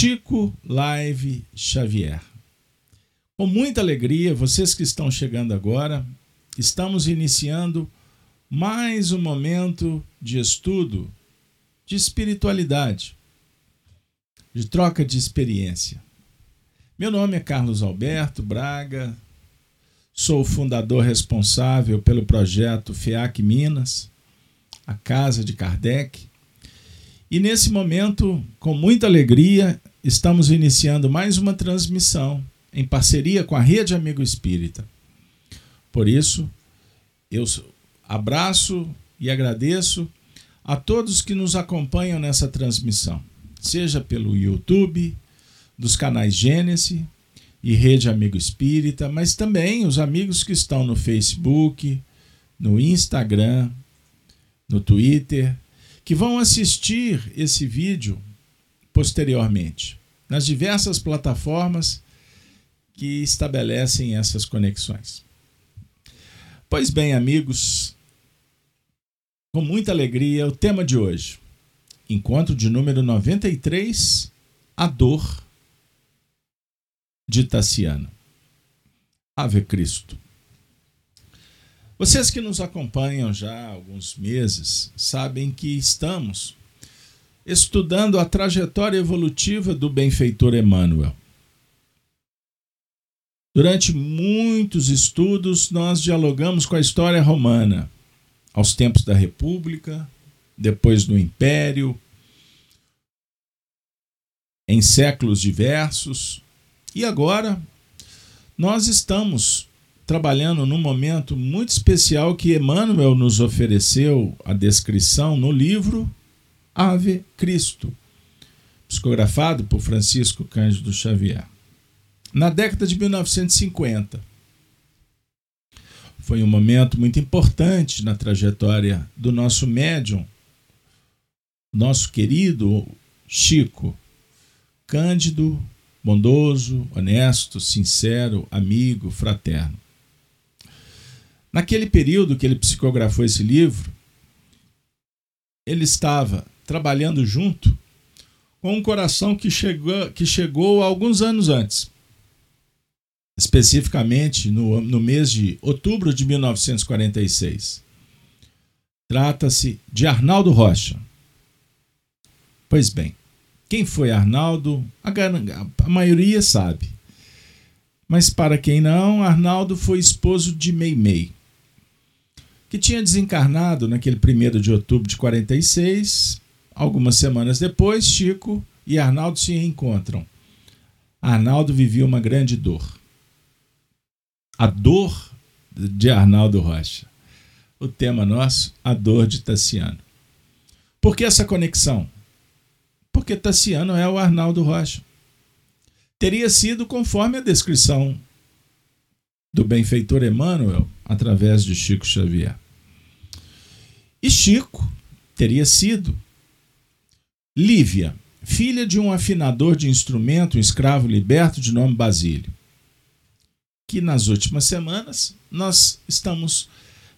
Chico Live Xavier. Com muita alegria, vocês que estão chegando agora, estamos iniciando mais um momento de estudo de espiritualidade, de troca de experiência. Meu nome é Carlos Alberto Braga, sou o fundador responsável pelo projeto FEAC Minas, a Casa de Kardec. E nesse momento, com muita alegria, estamos iniciando mais uma transmissão em parceria com a Rede Amigo Espírita. Por isso, eu abraço e agradeço a todos que nos acompanham nessa transmissão, seja pelo YouTube, dos canais Gênesis e Rede Amigo Espírita, mas também os amigos que estão no Facebook, no Instagram, no Twitter, que vão assistir esse vídeo posteriormente nas diversas plataformas que estabelecem essas conexões. Pois bem, amigos, com muita alegria, o tema de hoje, encontro de número 93, a dor de Tassiano. Ave Cristo. Vocês que nos acompanham já há alguns meses sabem que estamos estudando a trajetória evolutiva do benfeitor Emmanuel. Durante muitos estudos, nós dialogamos com a história romana, aos tempos da República, depois do Império, em séculos diversos, e agora nós estamos trabalhando num momento muito especial que Emmanuel nos ofereceu a descrição no livro Ave Cristo, psicografado por Francisco Cândido Xavier na década de 1950. Foi um momento muito importante na trajetória do nosso médium, nosso querido Chico, cândido, bondoso, honesto, sincero, amigo, fraterno. Naquele período que ele psicografou esse livro, ele estava trabalhando junto com um coração que chegou, que chegou alguns anos antes especificamente no, no mês de outubro de 1946. Trata-se de Arnaldo Rocha. Pois bem, quem foi Arnaldo? A, a maioria sabe. Mas para quem não, Arnaldo foi esposo de Meimei, que tinha desencarnado naquele 1 de outubro de 46. Algumas semanas depois, Chico e Arnaldo se reencontram. Arnaldo vivia uma grande dor a dor de Arnaldo Rocha. O tema nosso, a dor de Tassiano. Por que essa conexão? Porque Tassiano é o Arnaldo Rocha. Teria sido conforme a descrição do benfeitor Emmanuel através de Chico Xavier. E Chico teria sido Lívia, filha de um afinador de instrumento, um escravo liberto de nome Basílio que nas últimas semanas nós estamos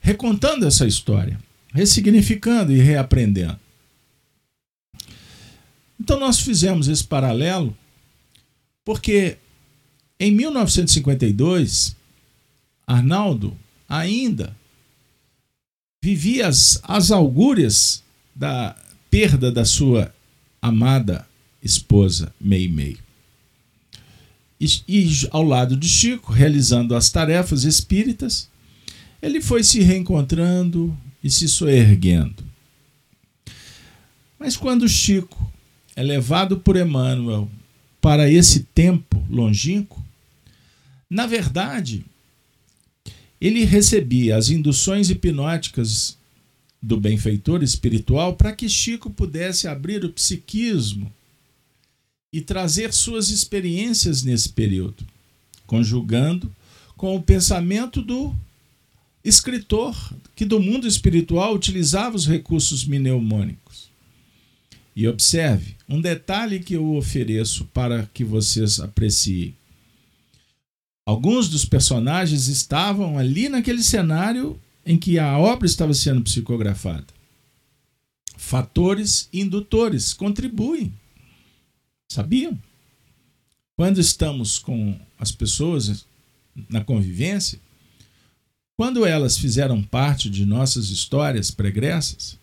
recontando essa história, ressignificando e reaprendendo. Então nós fizemos esse paralelo porque em 1952 Arnaldo ainda vivia as, as augúrias da perda da sua amada esposa Meimei. E, e ao lado de Chico, realizando as tarefas espíritas, ele foi se reencontrando e se soerguendo. Mas quando Chico é levado por Emmanuel para esse tempo longínquo, na verdade, ele recebia as induções hipnóticas do benfeitor espiritual para que Chico pudesse abrir o psiquismo e trazer suas experiências nesse período, conjugando com o pensamento do escritor que do mundo espiritual utilizava os recursos mnemônicos. E observe um detalhe que eu ofereço para que vocês apreciem. Alguns dos personagens estavam ali naquele cenário em que a obra estava sendo psicografada. Fatores indutores contribuem Sabiam? quando estamos com as pessoas na convivência, quando elas fizeram parte de nossas histórias pregressas,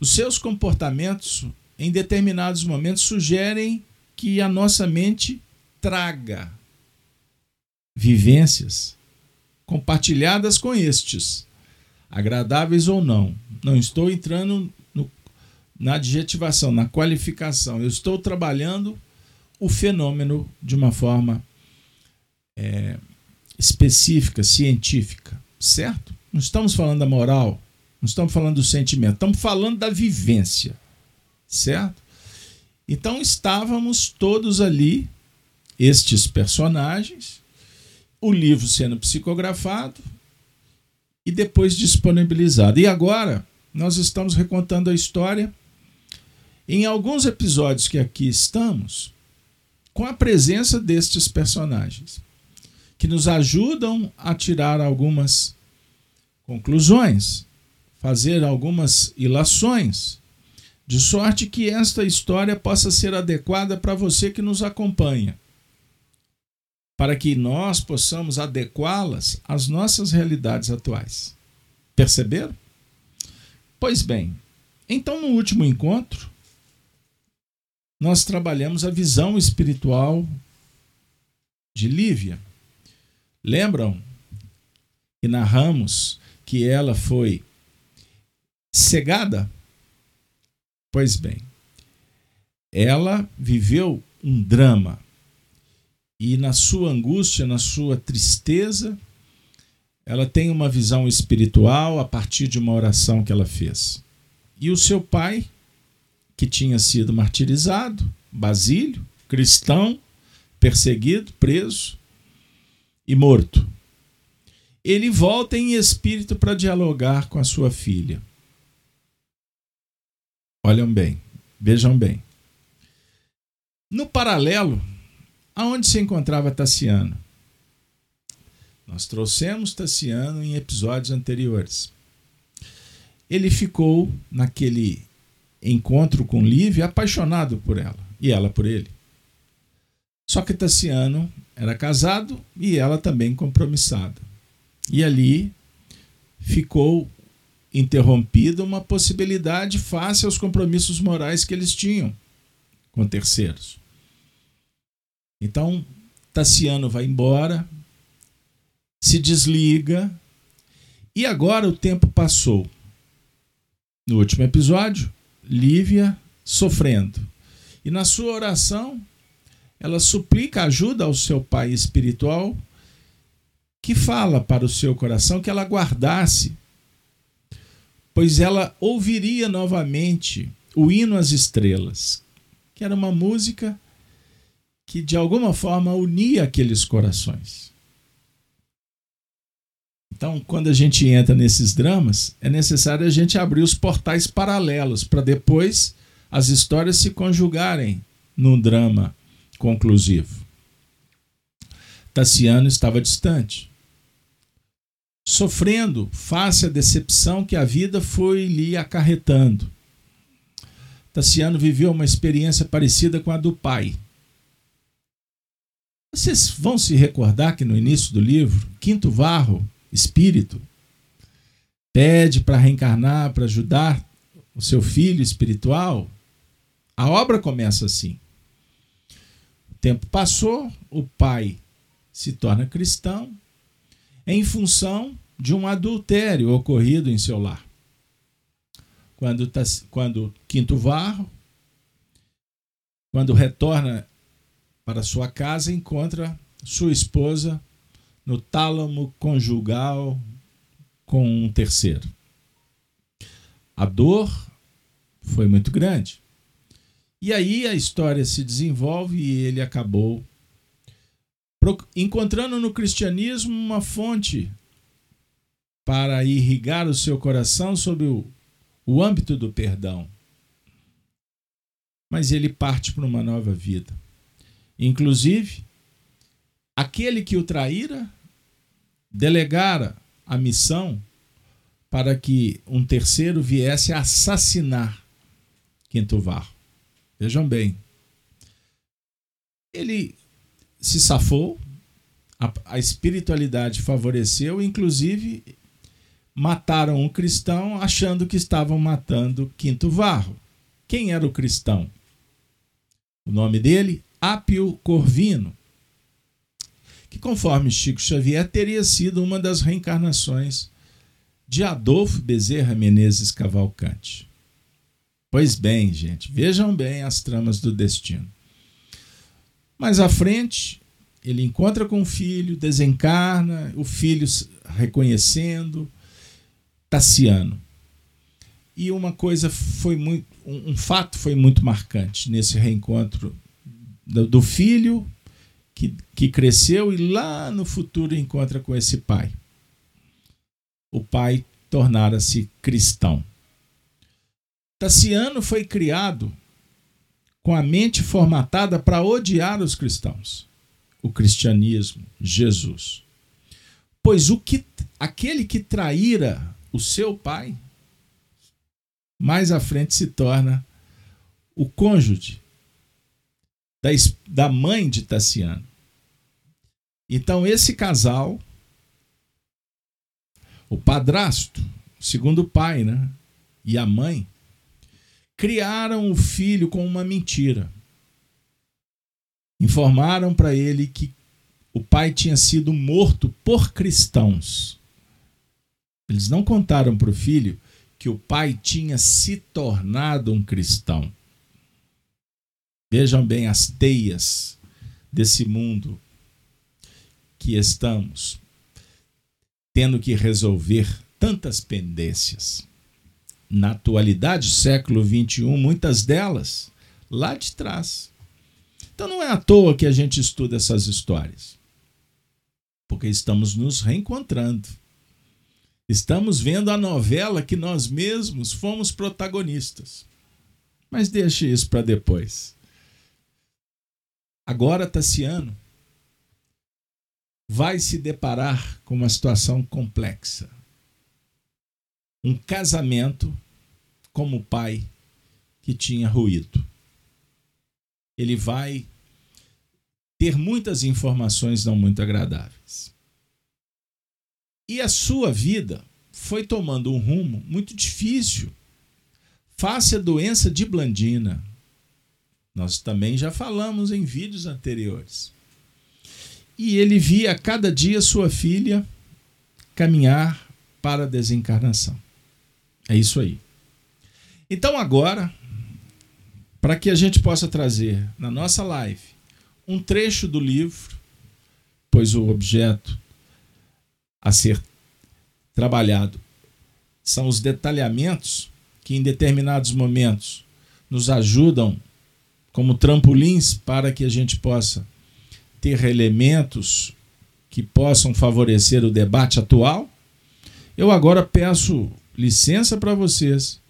os seus comportamentos em determinados momentos sugerem que a nossa mente traga vivências compartilhadas com estes, agradáveis ou não. Não estou entrando no, na adjetivação, na qualificação. Eu estou trabalhando o fenômeno de uma forma é, específica, científica, certo? Não estamos falando da moral, não estamos falando do sentimento, estamos falando da vivência, certo? Então estávamos todos ali, estes personagens, o livro sendo psicografado e depois disponibilizado. E agora nós estamos recontando a história em alguns episódios que aqui estamos, com a presença destes personagens, que nos ajudam a tirar algumas conclusões, fazer algumas ilações, de sorte que esta história possa ser adequada para você que nos acompanha, para que nós possamos adequá-las às nossas realidades atuais. Perceberam? Pois bem, então no último encontro, nós trabalhamos a visão espiritual de Lívia. Lembram que narramos que ela foi cegada? Pois bem, ela viveu um drama e na sua angústia, na sua tristeza, ela tem uma visão espiritual a partir de uma oração que ela fez. E o seu pai que tinha sido martirizado, Basílio, cristão, perseguido, preso e morto. Ele volta em espírito para dialogar com a sua filha. Olham bem, vejam bem. No paralelo, aonde se encontrava Tassiano? Nós trouxemos Tassiano em episódios anteriores. Ele ficou naquele encontro com Lívia apaixonado por ela e ela por ele. Só que Tassiano era casado e ela também compromissada. E ali ficou interrompida uma possibilidade face aos compromissos morais que eles tinham com terceiros. Então, Tassiano vai embora, se desliga, e agora o tempo passou. No último episódio, Lívia sofrendo. E na sua oração, ela suplica ajuda ao seu pai espiritual, que fala para o seu coração que ela guardasse, pois ela ouviria novamente o hino às estrelas, que era uma música que de alguma forma unia aqueles corações. Então, quando a gente entra nesses dramas, é necessário a gente abrir os portais paralelos para depois as histórias se conjugarem num drama conclusivo. Tassiano estava distante, sofrendo face à decepção que a vida foi lhe acarretando. Tassiano viveu uma experiência parecida com a do pai. Vocês vão se recordar que no início do livro, Quinto Varro espírito, pede para reencarnar, para ajudar o seu filho espiritual, a obra começa assim. O tempo passou, o pai se torna cristão em função de um adultério ocorrido em seu lar. Quando, tá, quando Quinto Varro, quando retorna para sua casa, encontra sua esposa no tálamo conjugal com um terceiro. A dor foi muito grande. E aí a história se desenvolve e ele acabou encontrando no cristianismo uma fonte para irrigar o seu coração sobre o, o âmbito do perdão. Mas ele parte para uma nova vida. Inclusive, aquele que o traíra delegara a missão para que um terceiro viesse assassinar Quinto Varro. Vejam bem. Ele se safou, a, a espiritualidade favoreceu, inclusive mataram um cristão achando que estavam matando Quinto Varro. Quem era o cristão? O nome dele? Apio Corvino, que conforme Chico Xavier teria sido uma das reencarnações de Adolfo Bezerra Menezes Cavalcante. Pois bem, gente, vejam bem as tramas do destino. Mais à frente, ele encontra com o filho, desencarna, o filho reconhecendo Tassiano. E uma coisa foi muito, um, fato foi muito marcante nesse reencontro do, do filho que, que cresceu e lá no futuro encontra com esse pai. O pai tornara-se cristão. Tassiano foi criado com a mente formatada para odiar os cristãos, o cristianismo, Jesus. Pois o que aquele que traíra o seu pai, mais à frente se torna o cônjuge da, da mãe de Tassiano. Então, esse casal, o padrasto, segundo o pai, né? E a mãe, criaram o filho com uma mentira. Informaram para ele que o pai tinha sido morto por cristãos. Eles não contaram para o filho que o pai tinha se tornado um cristão. Vejam bem as teias desse mundo que estamos tendo que resolver tantas pendências na atualidade, século XXI, muitas delas lá de trás. Então não é à toa que a gente estuda essas histórias, porque estamos nos reencontrando. Estamos vendo a novela que nós mesmos fomos protagonistas. Mas deixe isso para depois. Agora, Tassiano vai se deparar com uma situação complexa um casamento como pai que tinha ruído. Ele vai ter muitas informações não muito agradáveis. E a sua vida foi tomando um rumo muito difícil. Face à doença de Blandina. Nós também já falamos em vídeos anteriores. E ele via a cada dia sua filha caminhar para a desencarnação. É isso aí. Então agora, para que a gente possa trazer na nossa live um trecho do livro, pois o objeto a ser trabalhado são os detalhamentos que em determinados momentos nos ajudam como trampolins para que a gente possa ter elementos que possam favorecer o debate atual. Eu agora peço licença para vocês,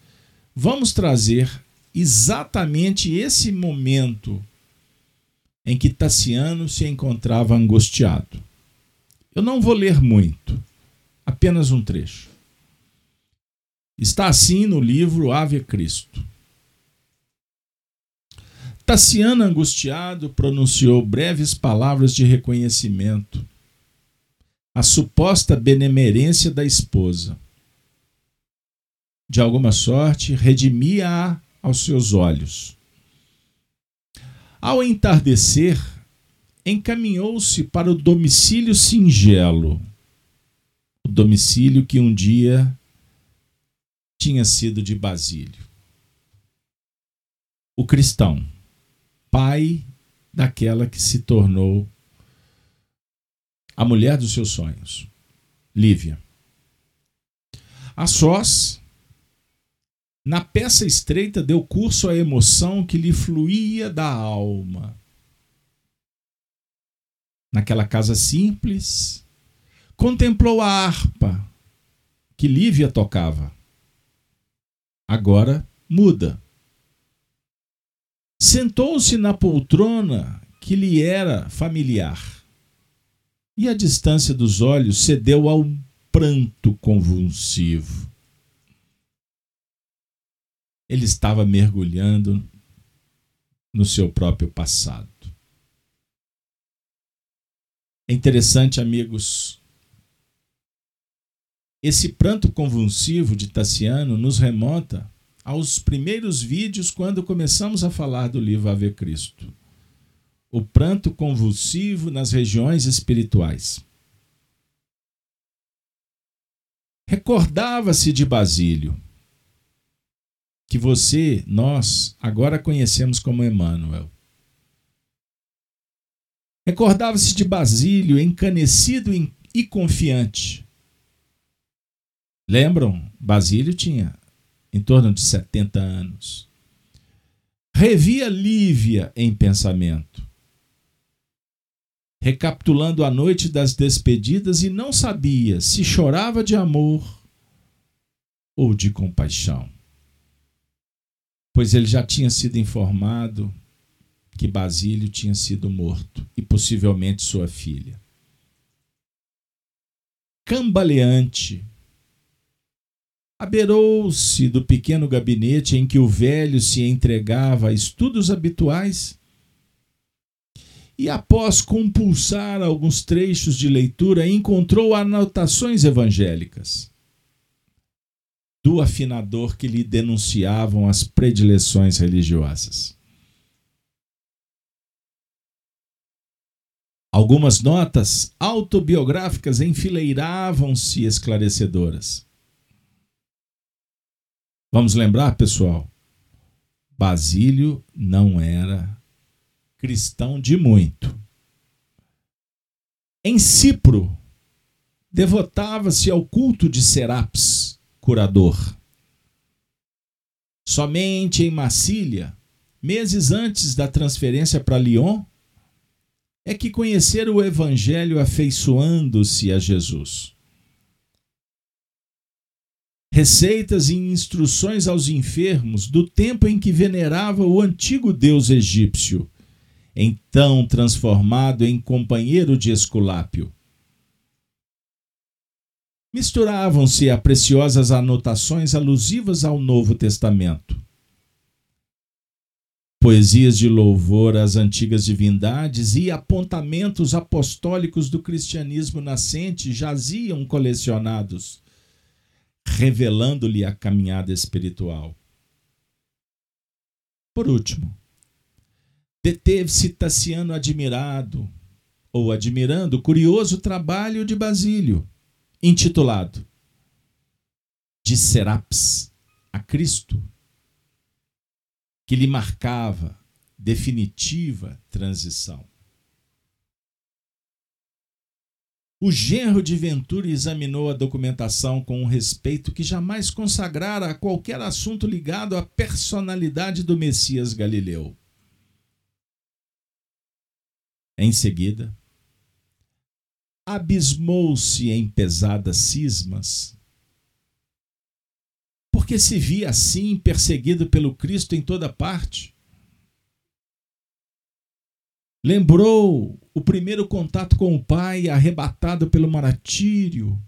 vamos trazer exatamente esse momento em que Tassiano se encontrava angustiado. Eu não vou ler muito, apenas um trecho. Está assim no livro Ave Cristo. Tassiano, angustiado, pronunciou breves palavras de reconhecimento à suposta benemerência da esposa de alguma sorte, redimia-a aos seus olhos. Ao entardecer, encaminhou-se para o domicílio singelo, o domicílio que um dia tinha sido de Basílio. O cristão, pai daquela que se tornou a mulher dos seus sonhos, Lívia. A sós, na peça estreita deu curso à emoção que lhe fluía da alma. Naquela casa simples, contemplou a harpa que Lívia tocava. Agora muda. Sentou-se na poltrona que lhe era familiar. E a distância dos olhos cedeu ao pranto convulsivo ele estava mergulhando no seu próprio passado. É interessante, amigos, esse pranto convulsivo de Tassiano nos remonta aos primeiros vídeos quando começamos a falar do livro Ave Cristo. O pranto convulsivo nas regiões espirituais. Recordava-se de Basílio, que você, nós, agora conhecemos como Emmanuel. Recordava-se de Basílio, encanecido e confiante. Lembram? Basílio tinha em torno de 70 anos. Revia Lívia em pensamento, recapitulando a noite das despedidas e não sabia se chorava de amor ou de compaixão, pois ele já tinha sido informado que Basílio tinha sido morto e possivelmente sua filha. Cambaleante, aberou-se do pequeno gabinete em que o velho se entregava a estudos habituais e, após compulsar alguns trechos de leitura, encontrou anotações evangélicas do afinador que lhe denunciavam as predileções religiosas. Algumas notas autobiográficas enfileiravam-se esclarecedoras. Vamos lembrar, pessoal? Basílio não era cristão de muito. Em Cipro, devotava-se ao culto de Serapis, curador. Somente em Massília, meses antes da transferência para Lyon, é que conheceram o Evangelho afeiçoando-se a Jesus. Receitas e instruções aos enfermos do tempo em que venerava o antigo deus egípcio, então transformado em companheiro de Esculápio. Misturavam-se a preciosas anotações alusivas ao Novo Testamento poesias de louvor às antigas divindades e apontamentos apostólicos do cristianismo nascente jaziam colecionados, revelando-lhe a caminhada espiritual. Por último, deteve-se Tassiano admirado, ou admirando, o curioso trabalho de Basílio, intitulado De Serapis a Cristo que lhe marcava definitiva transição. O genro de Ventura examinou a documentação com um respeito que jamais consagrara a qualquer assunto ligado à personalidade do Messias Galileu. Em seguida, abismou-se em pesadas cismas porque se via assim, perseguido pelo Cristo em toda parte. Lembrou o primeiro contato com o Pai, arrebatado pelo martírio,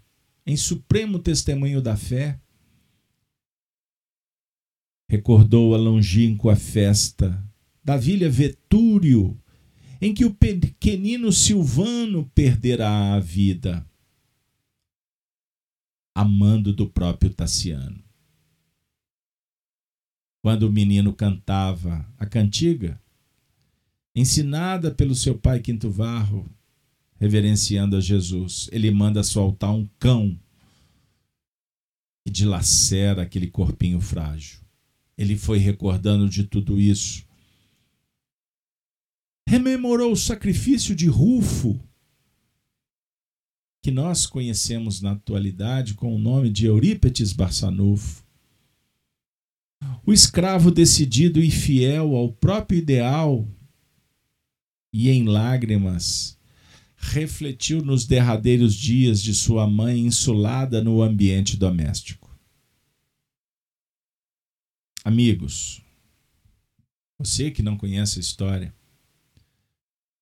em supremo testemunho da fé. Recordou a longínqua festa da vilha Vetúrio, em que o pequenino Silvano perderá a vida, amando do próprio Tassiano quando o menino cantava a cantiga, ensinada pelo seu pai Quinto Varro, reverenciando a Jesus, ele manda soltar um cão que dilacera aquele corpinho frágil. Ele foi recordando de tudo isso. Rememorou o sacrifício de Rufo, que nós conhecemos na atualidade com o nome de Eurípetes Barçanufo o escravo decidido e fiel ao próprio ideal e em lágrimas refletiu nos derradeiros dias de sua mãe insulada no ambiente doméstico. Amigos, você que não conhece a história,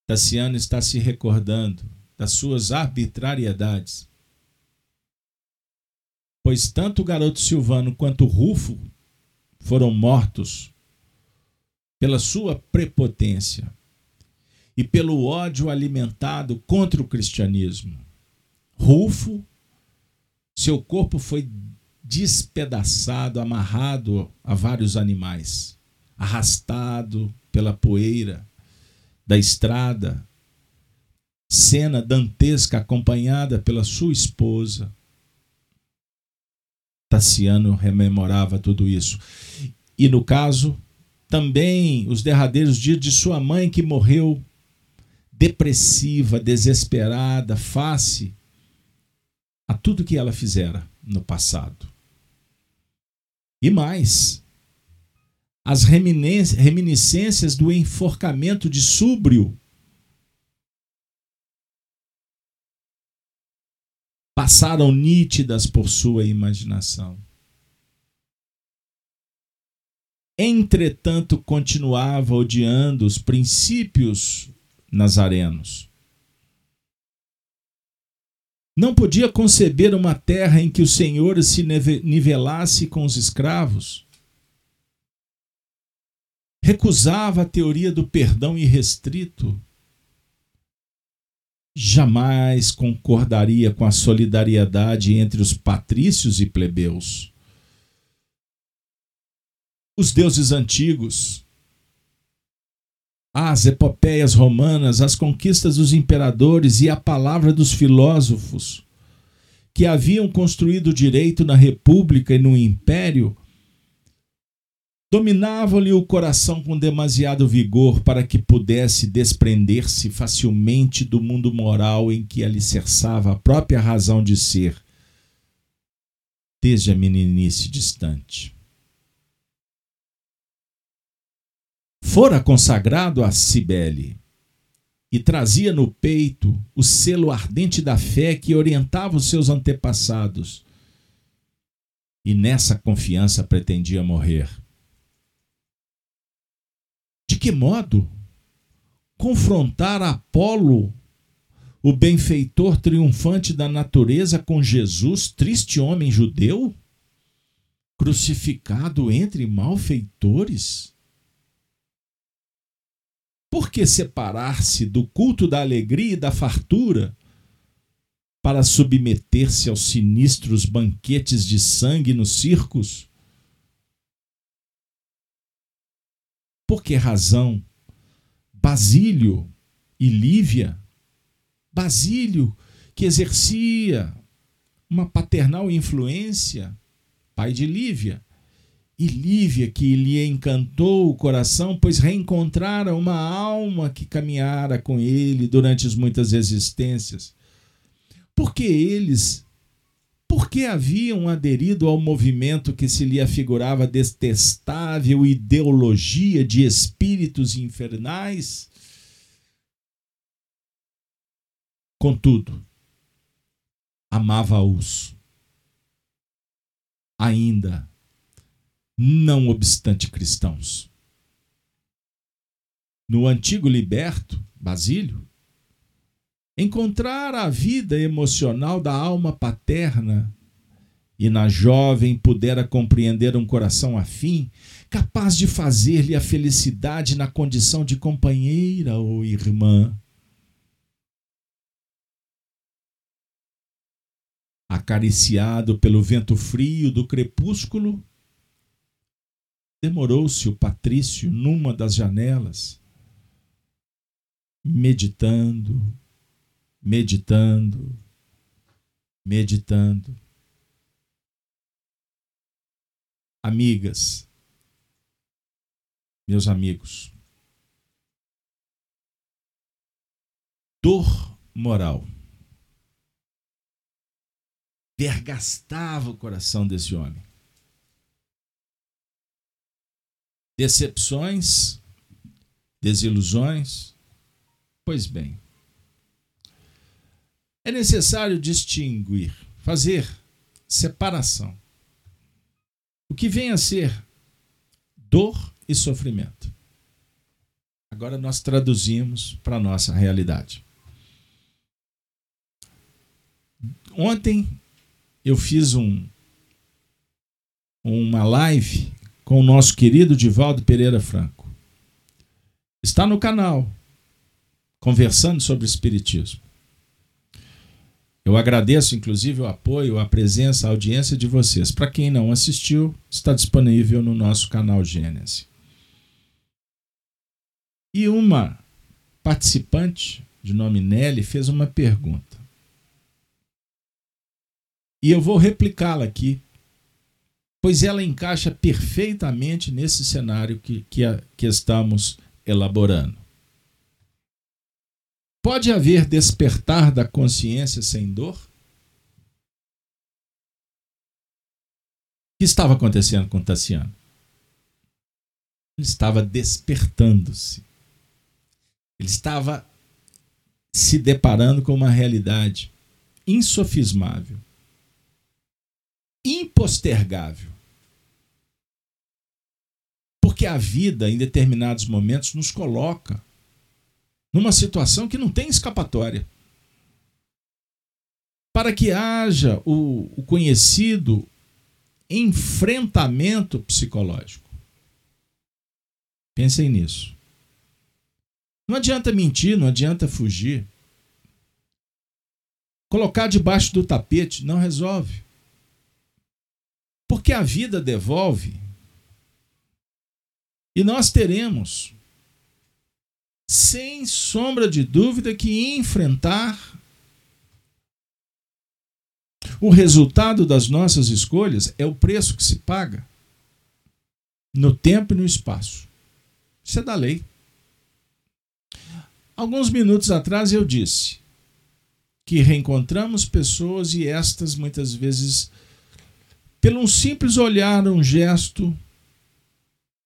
Tassiano está se recordando das suas arbitrariedades, pois tanto o garoto Silvano quanto Rufo foram mortos pela sua prepotência. E pelo ódio alimentado contra o cristianismo. Rufo, seu corpo foi despedaçado, amarrado a vários animais, arrastado pela poeira da estrada, cena dantesca acompanhada pela sua esposa. Tassiano rememorava tudo isso. E no caso, também os derradeiros dias de sua mãe que morreu depressiva, desesperada, face a tudo que ela fizera no passado. E mais, as reminiscências do enforcamento de Súbrio passaram nítidas por sua imaginação. Entretanto, continuava odiando os princípios nazarenos. Não podia conceber uma terra em que o Senhor se nivelasse com os escravos. Recusava a teoria do perdão irrestrito. Jamais concordaria com a solidariedade entre os patrícios e plebeus. Os deuses antigos, as epopeias romanas, as conquistas dos imperadores e a palavra dos filósofos que haviam construído o direito na república e no império, dominavam-lhe o coração com demasiado vigor para que pudesse desprender-se facilmente do mundo moral em que alicerçava a própria razão de ser, desde a meninice distante. Fora consagrado a Cibele e trazia no peito o selo ardente da fé que orientava os seus antepassados. E nessa confiança pretendia morrer. De que modo? Confrontar Apolo, o benfeitor triunfante da natureza, com Jesus, triste homem judeu? Crucificado entre malfeitores? Por que separar-se do culto da alegria e da fartura para submeter-se aos sinistros banquetes de sangue nos circos? Por que razão Basílio e Lívia, Basílio, que exercia uma paternal influência, pai de Lívia, e Lívia, que lhe encantou o coração, pois reencontrara uma alma que caminhara com ele durante as muitas existências. Porque eles, porque haviam aderido ao movimento que se lhe afigurava detestável ideologia de espíritos infernais? Contudo, amava-os ainda não obstante cristãos. No antigo liberto, Basílio, encontrar a vida emocional da alma paterna e na jovem pudera compreender um coração afim, capaz de fazer-lhe a felicidade na condição de companheira ou irmã. Acariciado pelo vento frio do crepúsculo, Demorou-se o patrício numa das janelas, meditando, meditando, meditando. Amigas, meus amigos, dor moral vergastava o coração desse homem. Decepções, desilusões. Pois bem, é necessário distinguir, fazer separação. O que vem a ser dor e sofrimento. Agora nós traduzimos para a nossa realidade. Ontem eu fiz um, uma live com o nosso querido Divaldo Pereira Franco. Está no canal. conversando sobre Espiritismo. Eu agradeço, inclusive, o apoio, a presença, a audiência de vocês. Para quem não assistiu, está disponível no nosso canal Gênesis. E uma participante, de nome Nelly, fez uma pergunta. E eu vou replicá-la aqui, pois ela encaixa perfeitamente nesse cenário que, que, que estamos elaborando. Pode haver despertar da consciência sem dor? O que estava acontecendo com Tassiano? Ele estava despertando-se. Ele estava se deparando com uma realidade insofismável, impostergável. Porque a vida, em determinados momentos, nos coloca numa situação que não tem escapatória. Para que haja o, o conhecido enfrentamento psicológico. Pensem nisso. Não adianta mentir, não adianta fugir. Colocar debaixo do tapete não resolve. Porque a vida devolve. E nós teremos sem sombra de dúvida, que enfrentar o resultado das nossas escolhas é o preço que se paga no tempo e no espaço. Isso é da lei. Alguns minutos atrás eu disse que reencontramos pessoas e estas muitas vezes, pelo um simples olhar, um gesto,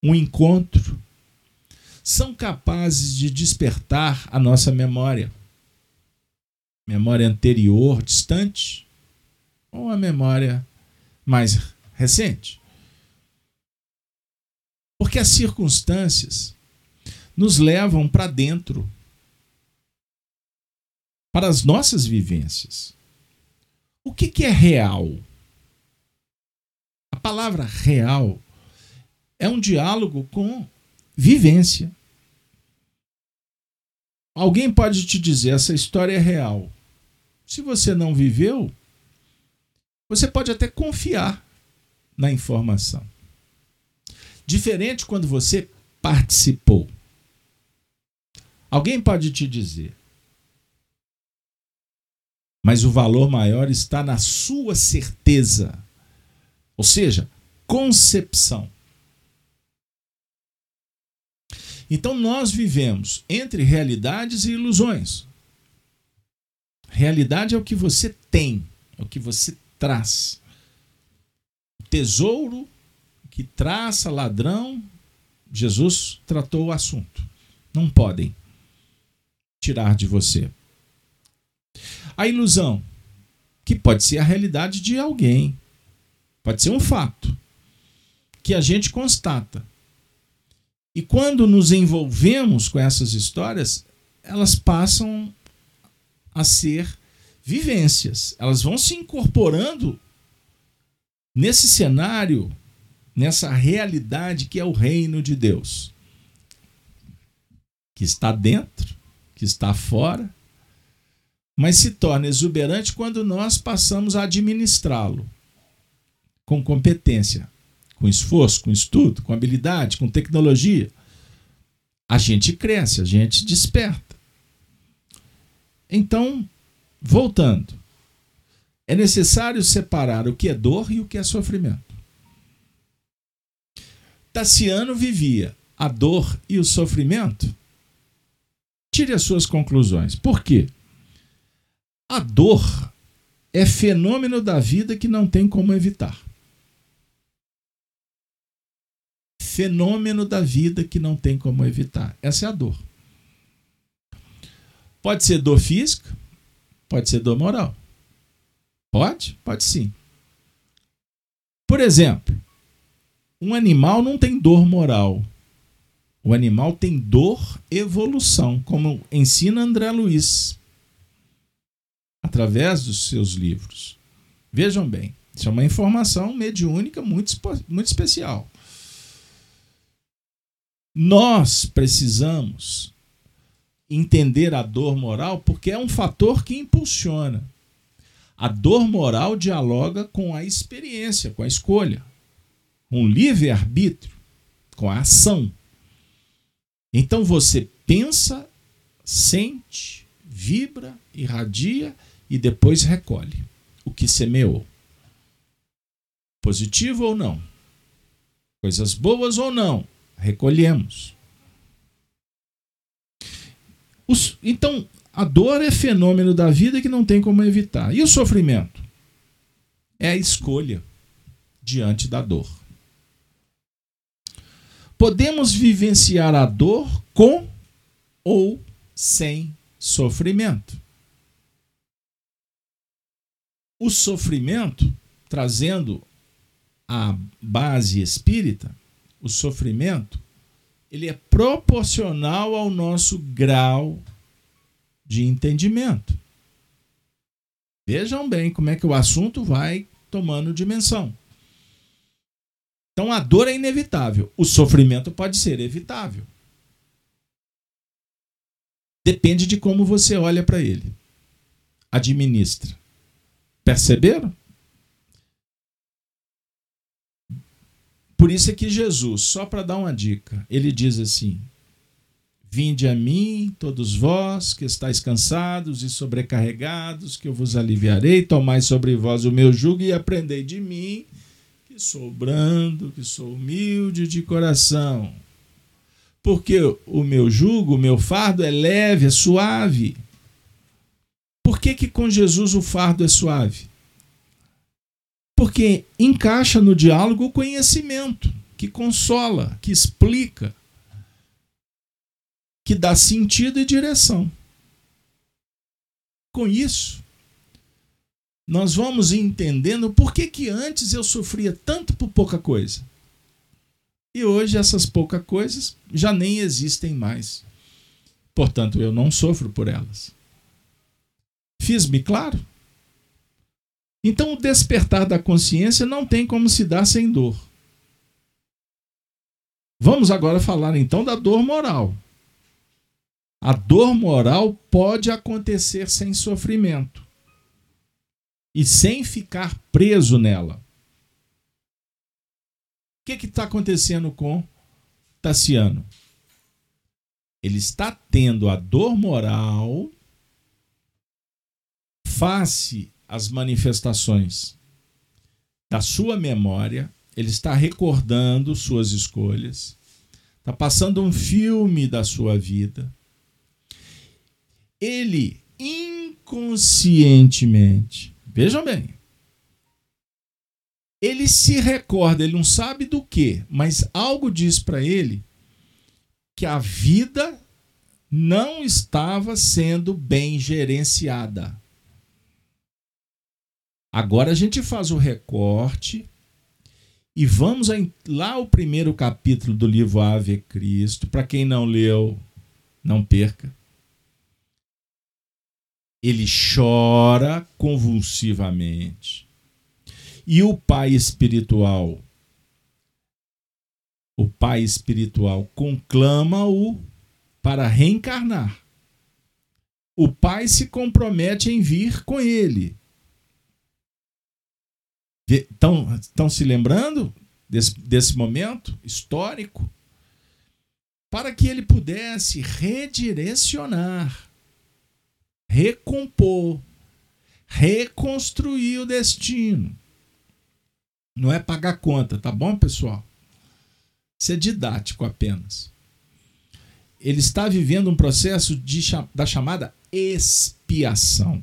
um encontro, são capazes de despertar a nossa memória. Memória anterior, distante, ou a memória mais recente. Porque as circunstâncias nos levam para dentro, para as nossas vivências. O que, que é real? A palavra real é um diálogo com vivência. Alguém pode te dizer essa história é real. Se você não viveu, você pode até confiar na informação. Diferente quando você participou. Alguém pode te dizer, mas o valor maior está na sua certeza, ou seja, concepção. Então nós vivemos entre realidades e ilusões. Realidade é o que você tem, é o que você traz. O tesouro que traça ladrão, Jesus tratou o assunto. Não podem tirar de você. A ilusão, que pode ser a realidade de alguém, pode ser um fato que a gente constata. E quando nos envolvemos com essas histórias, elas passam a ser vivências. Elas vão se incorporando nesse cenário, nessa realidade que é o reino de Deus, que está dentro, que está fora, mas se torna exuberante quando nós passamos a administrá-lo com competência, com esforço, com estudo, com habilidade, com tecnologia, a gente cresce, a gente desperta. Então, voltando, é necessário separar o que é dor e o que é sofrimento. Tassiano vivia a dor e o sofrimento. Tire as suas conclusões. Por quê? A dor é fenômeno da vida que não tem como evitar. Fenômeno da vida que não tem como evitar. Essa é a dor. Pode ser dor física, pode ser dor moral. Pode? Pode sim. Por exemplo, um animal não tem dor moral. O animal tem dor evolução, como ensina André Luiz através dos seus livros. Vejam bem, isso é uma informação mediúnica muito, muito especial. Nós precisamos entender a dor moral porque é um fator que impulsiona. A dor moral dialoga com a experiência, com a escolha, com o livre-arbítrio, com a ação. Então você pensa, sente, vibra, irradia e depois recolhe o que semeou. Positivo ou não? Coisas boas ou não? Recolhemos. Os, então, a dor é fenômeno da vida que não tem como evitar. E o sofrimento? É a escolha diante da dor. Podemos vivenciar a dor com ou sem sofrimento. O sofrimento, trazendo a base espírita, o sofrimento, ele é proporcional ao nosso grau de entendimento. Vejam bem como é que o assunto vai tomando dimensão. Então a dor é inevitável, o sofrimento pode ser evitável. Depende de como você olha para ele. Administra. Perceberam? Por isso é que Jesus, só para dar uma dica, ele diz assim: Vinde a mim, todos vós que estáis cansados e sobrecarregados, que eu vos aliviarei, tomai sobre vós o meu jugo e aprendei de mim, que sou brando, que sou humilde de coração. Porque o meu jugo, o meu fardo é leve, é suave. Por que, que com Jesus o fardo é suave? Porque encaixa no diálogo o conhecimento, que consola, que explica, que dá sentido e direção. Com isso, nós vamos entendendo por que, que antes eu sofria tanto por pouca coisa. E hoje essas poucas coisas já nem existem mais. Portanto, eu não sofro por elas. Fiz-me claro? Então, o despertar da consciência não tem como se dar sem dor. Vamos agora falar então da dor moral. A dor moral pode acontecer sem sofrimento e sem ficar preso nela. O que está acontecendo com Tassiano? Ele está tendo a dor moral face as manifestações da sua memória, ele está recordando suas escolhas, está passando um filme da sua vida. Ele inconscientemente, vejam bem, ele se recorda, ele não sabe do que, mas algo diz para ele que a vida não estava sendo bem gerenciada. Agora a gente faz o recorte e vamos lá o primeiro capítulo do livro Ave Cristo. Para quem não leu, não perca. Ele chora convulsivamente. E o pai espiritual, o pai espiritual conclama-o para reencarnar. O pai se compromete em vir com ele Estão, estão se lembrando desse, desse momento histórico? Para que ele pudesse redirecionar, recompor, reconstruir o destino. Não é pagar conta, tá bom, pessoal? Isso é didático apenas. Ele está vivendo um processo de, da chamada expiação.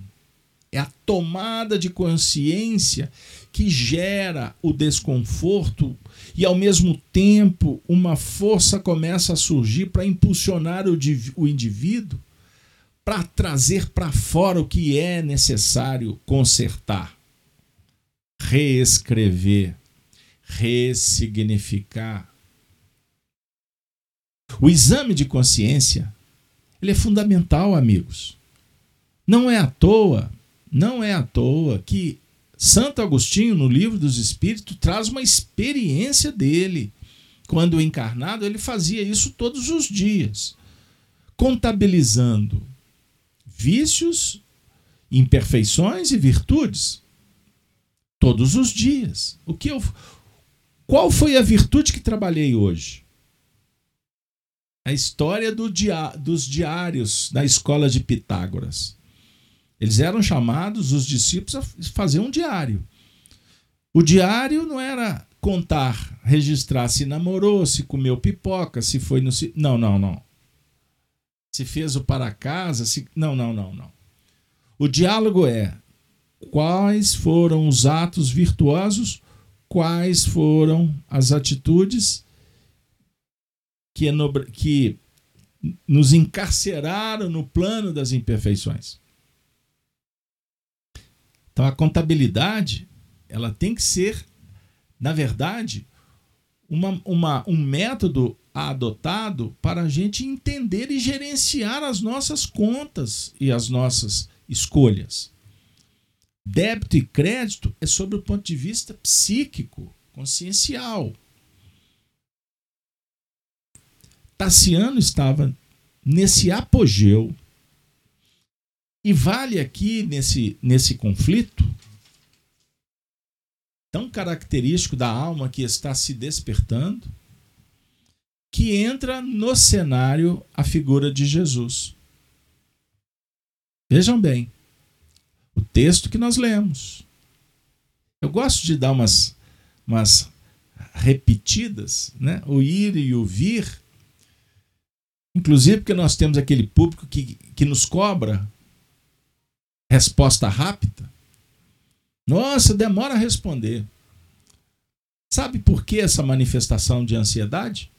É a tomada de consciência que gera o desconforto e, ao mesmo tempo, uma força começa a surgir para impulsionar o, indivíduo para trazer para fora o que é necessário consertar, reescrever, ressignificar. O exame de consciência ele é fundamental, amigos. Não é à toa, não é à toa que Santo Agostinho, no livro dos Espíritos, traz uma experiência dele. Quando encarnado, ele fazia isso todos os dias. contabilizando vícios, imperfeições e virtudes todos os dias. O que eu Qual foi a virtude que trabalhei hoje? A história do dia, dos diários da escola de Pitágoras. Eles eram chamados, os discípulos, a fazer um diário. O diário não era contar, registrar se namorou, se comeu pipoca, se foi no. Não, não, não. Se fez o para casa, se. Não, não, não, não. O diálogo é quais foram os atos virtuosos, quais foram as atitudes que, que nos encarceraram no plano das imperfeições. Então a contabilidade ela tem que ser, na verdade, uma, uma, um método adotado para a gente entender e gerenciar as nossas contas e as nossas escolhas. Débito e crédito é sobre o ponto de vista psíquico, consciencial. Tassiano estava nesse apogeu. E vale aqui nesse, nesse conflito, tão característico da alma que está se despertando, que entra no cenário a figura de Jesus. Vejam bem, o texto que nós lemos. Eu gosto de dar umas, umas repetidas, né? o ir e o vir, inclusive porque nós temos aquele público que, que nos cobra resposta rápida. Nossa, demora a responder. Sabe por que essa manifestação de ansiedade?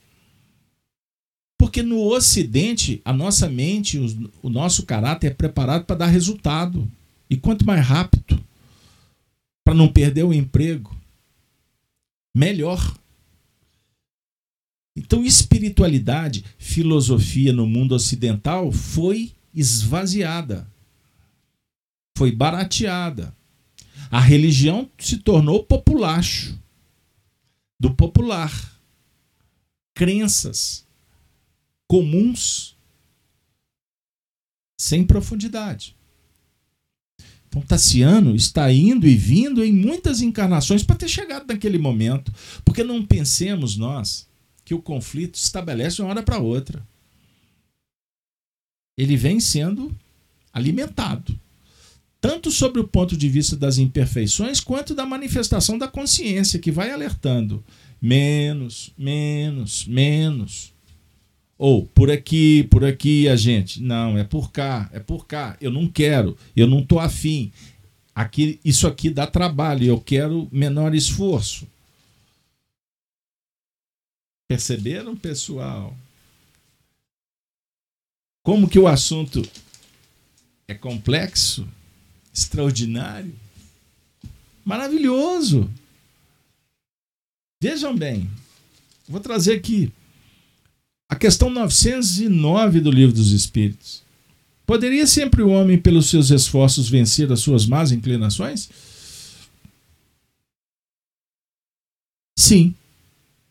Porque no Ocidente, a nossa mente, o, nosso caráter é preparado para dar resultado. E quanto mais rápido, para não perder o emprego, melhor. Então, espiritualidade, filosofia no mundo ocidental foi esvaziada, foi barateada. A religião se tornou populacho do popular. Crenças comuns sem profundidade. Então, Tassiano está indo e vindo em muitas encarnações para ter chegado naquele momento. Porque não pensemos nós que o conflito se estabelece de uma hora para outra. Ele vem sendo alimentado. Tanto sobre o ponto de vista das imperfeições, quanto da manifestação da consciência, que vai alertando. Menos, menos, menos. Ou por aqui, por aqui a gente. Não, é por cá, é por cá. Eu não quero, eu não estou afim. Aqui, isso aqui dá trabalho, eu quero menor esforço. Perceberam, pessoal? Como que o assunto é complexo, extraordinário, maravilhoso. Vejam bem, vou trazer aqui a questão 909 do Livro dos Espíritos. Poderia sempre o homem, pelos seus esforços, vencer as suas más inclinações? Sim,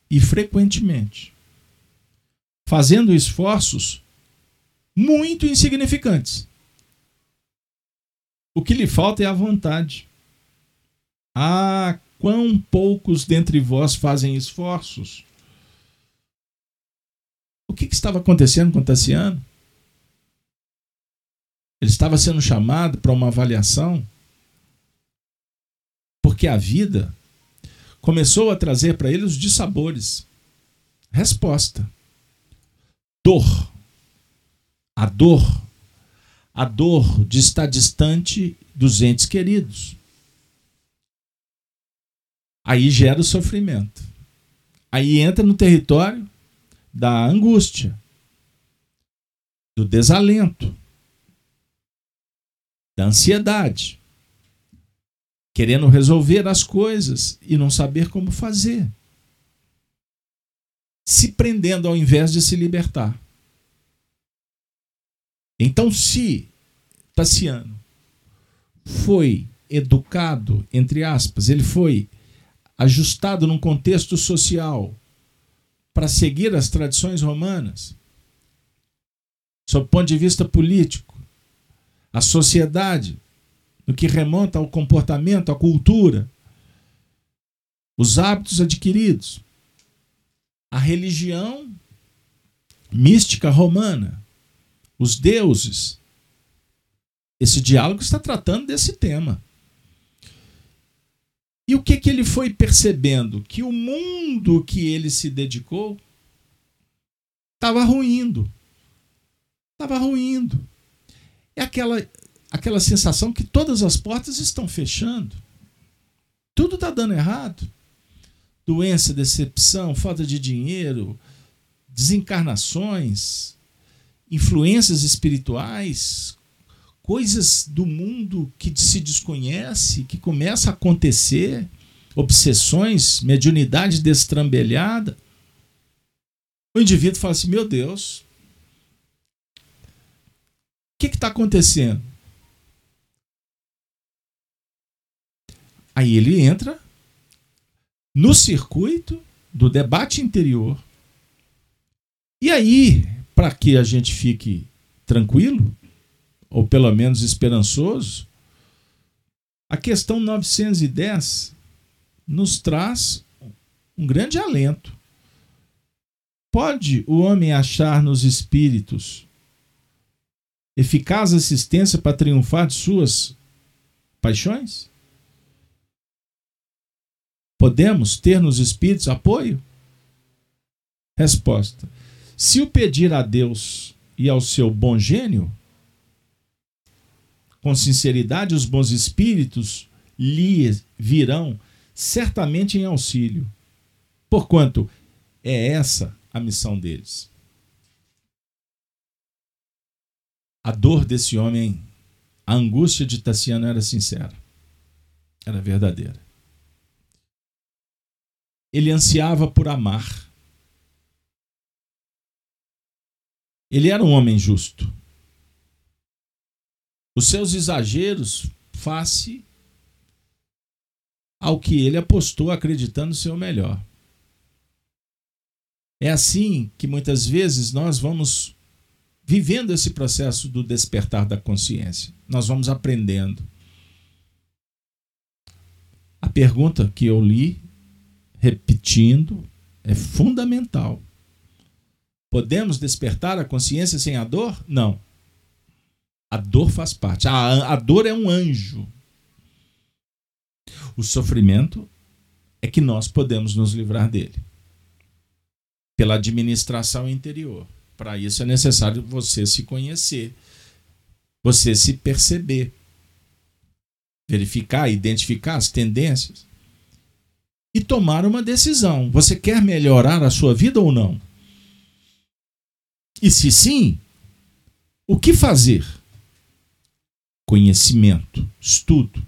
e frequentemente. Fazendo esforços muito insignificantes. O que lhe falta é a vontade. Ah, quão poucos dentre vós fazem esforços o que, que estava acontecendo com Tassiano? Ele estava sendo chamado para uma avaliação porque a vida começou a trazer para ele os dissabores. Resposta: dor. A dor. A dor de estar distante dos entes queridos. Aí gera o sofrimento. Aí entra no território da angústia, do desalento, da ansiedade, querendo resolver as coisas e não saber como fazer, se prendendo ao invés de se libertar. Então, se Tassiano foi educado, entre aspas, ele foi ajustado num contexto social para seguir as tradições romanas, sob o ponto de vista político, a sociedade, no que remonta ao comportamento, à cultura, os hábitos adquiridos, a religião mística romana, os deuses. Esse diálogo está tratando desse tema. E o que, que ele foi percebendo? Que o mundo que ele se dedicou estava ruindo. Estava ruindo. É aquela, aquela sensação que todas as portas estão fechando. Tudo está dando errado. Doença, decepção, falta de dinheiro, desencarnações, influências espirituais, coisas do mundo que se desconhece, que começa a acontecer, obsessões, mediunidade destrambelhada. O indivíduo fala assim: meu Deus, o que está acontecendo? Aí ele entra no circuito do debate interior e aí, para que a gente fique tranquilo, ou pelo menos esperançoso, a questão 910 nos traz um grande alento. Pode o homem achar nos espíritos eficaz assistência para triunfar de suas paixões? Podemos ter nos espíritos apoio? Resposta: se o pedir a Deus e ao seu bom gênio, com sinceridade, os bons espíritos lhe virão certamente em auxílio, porquanto é essa a missão deles. A dor desse homem, a angústia de Tassiano era sincera, era verdadeira. Ele ansiava por amar Ele era um homem justo. Os seus exageros face ao que ele apostou acreditando ser o melhor. É assim que muitas vezes nós vamos vivendo esse processo do despertar da consciência. Nós vamos aprendendo. A pergunta que eu li, repetindo, é fundamental. Podemos despertar a consciência sem a dor? Não. A dor faz parte. A, a dor é um anjo. O sofrimento é que nós podemos nos livrar dele pela administração interior. Para isso é necessário você se conhecer, você se perceber, verificar, identificar as tendências e tomar uma decisão. Você quer melhorar a sua vida ou não? E se sim, o que fazer? Conhecimento, estudo,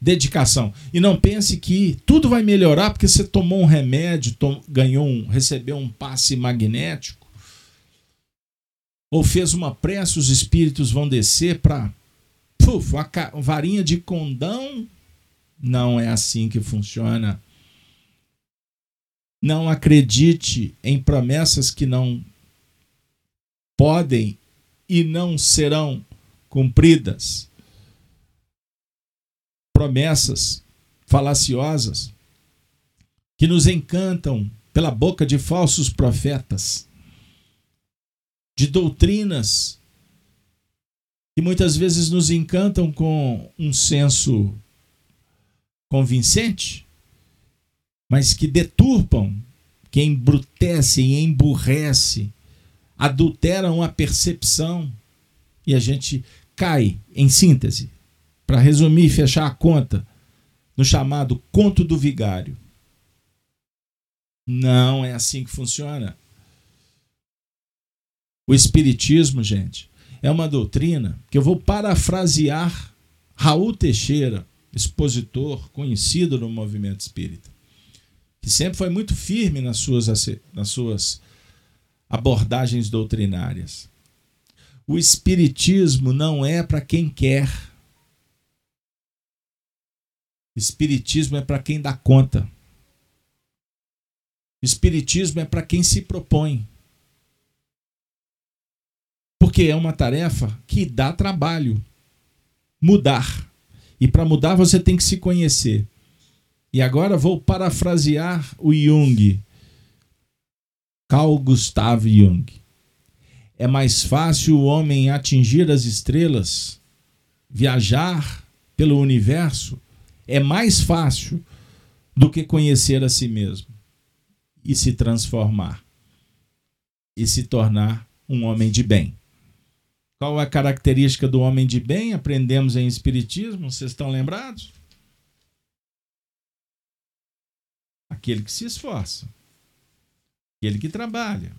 dedicação. E não pense que tudo vai melhorar porque você tomou um remédio, tom, ganhou um, recebeu um passe magnético, ou fez uma prece, os espíritos vão descer para uma varinha de condão. Não é assim que funciona. Não acredite em promessas que não podem e não serão cumpridas. Promessas falaciosas que nos encantam pela boca de falsos profetas, de doutrinas que muitas vezes nos encantam com um senso convincente, mas que deturpam, que embrutecem e emburrecem adulteram a percepção e a gente cai, em síntese, para resumir e fechar a conta, no chamado conto do vigário. Não é assim que funciona. O Espiritismo, gente, é uma doutrina que eu vou parafrasear Raul Teixeira, expositor conhecido no movimento espírita, que sempre foi muito firme nas suas, nas suas abordagens doutrinárias. O Espiritismo não é para quem quer. Espiritismo é para quem dá conta. Espiritismo é para quem se propõe. Porque é uma tarefa que dá trabalho mudar. E para mudar você tem que se conhecer. E agora vou parafrasear o Jung, Carl Gustav Jung. É mais fácil o homem atingir as estrelas, viajar pelo universo, é mais fácil do que conhecer a si mesmo e se transformar e se tornar um homem de bem. Qual é a característica do homem de bem? Aprendemos em Espiritismo, vocês estão lembrados? Aquele que se esforça, aquele que trabalha.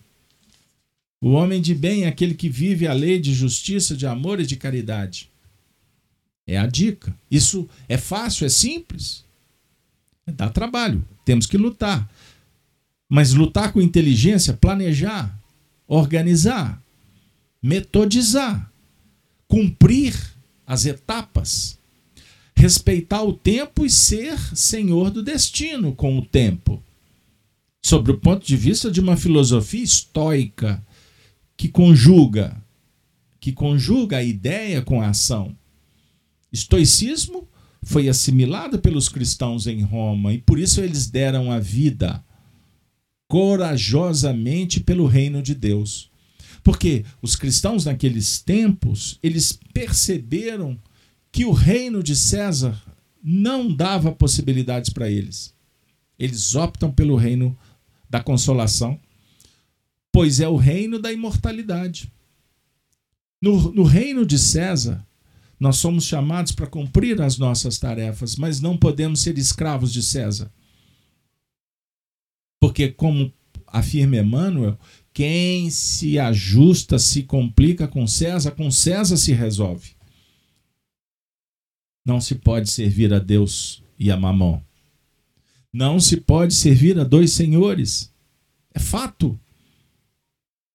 O homem de bem é aquele que vive a lei de justiça, de amor e de caridade. É a dica. Isso é fácil, é simples. Dá trabalho, temos que lutar. Mas lutar com inteligência, planejar, organizar, metodizar, cumprir as etapas, respeitar o tempo e ser senhor do destino com o tempo. Sobre o ponto de vista de uma filosofia estoica que conjuga que conjuga a ideia com a ação. Estoicismo foi assimilado pelos cristãos em Roma e por isso eles deram a vida corajosamente pelo reino de Deus. Porque os cristãos naqueles tempos, eles perceberam que o reino de César não dava possibilidades para eles. Eles optam pelo reino da consolação, pois é o reino da imortalidade. No, no reino de César, nós somos chamados para cumprir as nossas tarefas, mas não podemos ser escravos de César. Porque, como afirma Emmanuel, quem se ajusta, se complica com César, com César se resolve. Não se pode servir a Deus e a Mamon. Não se pode servir a dois senhores. É fato.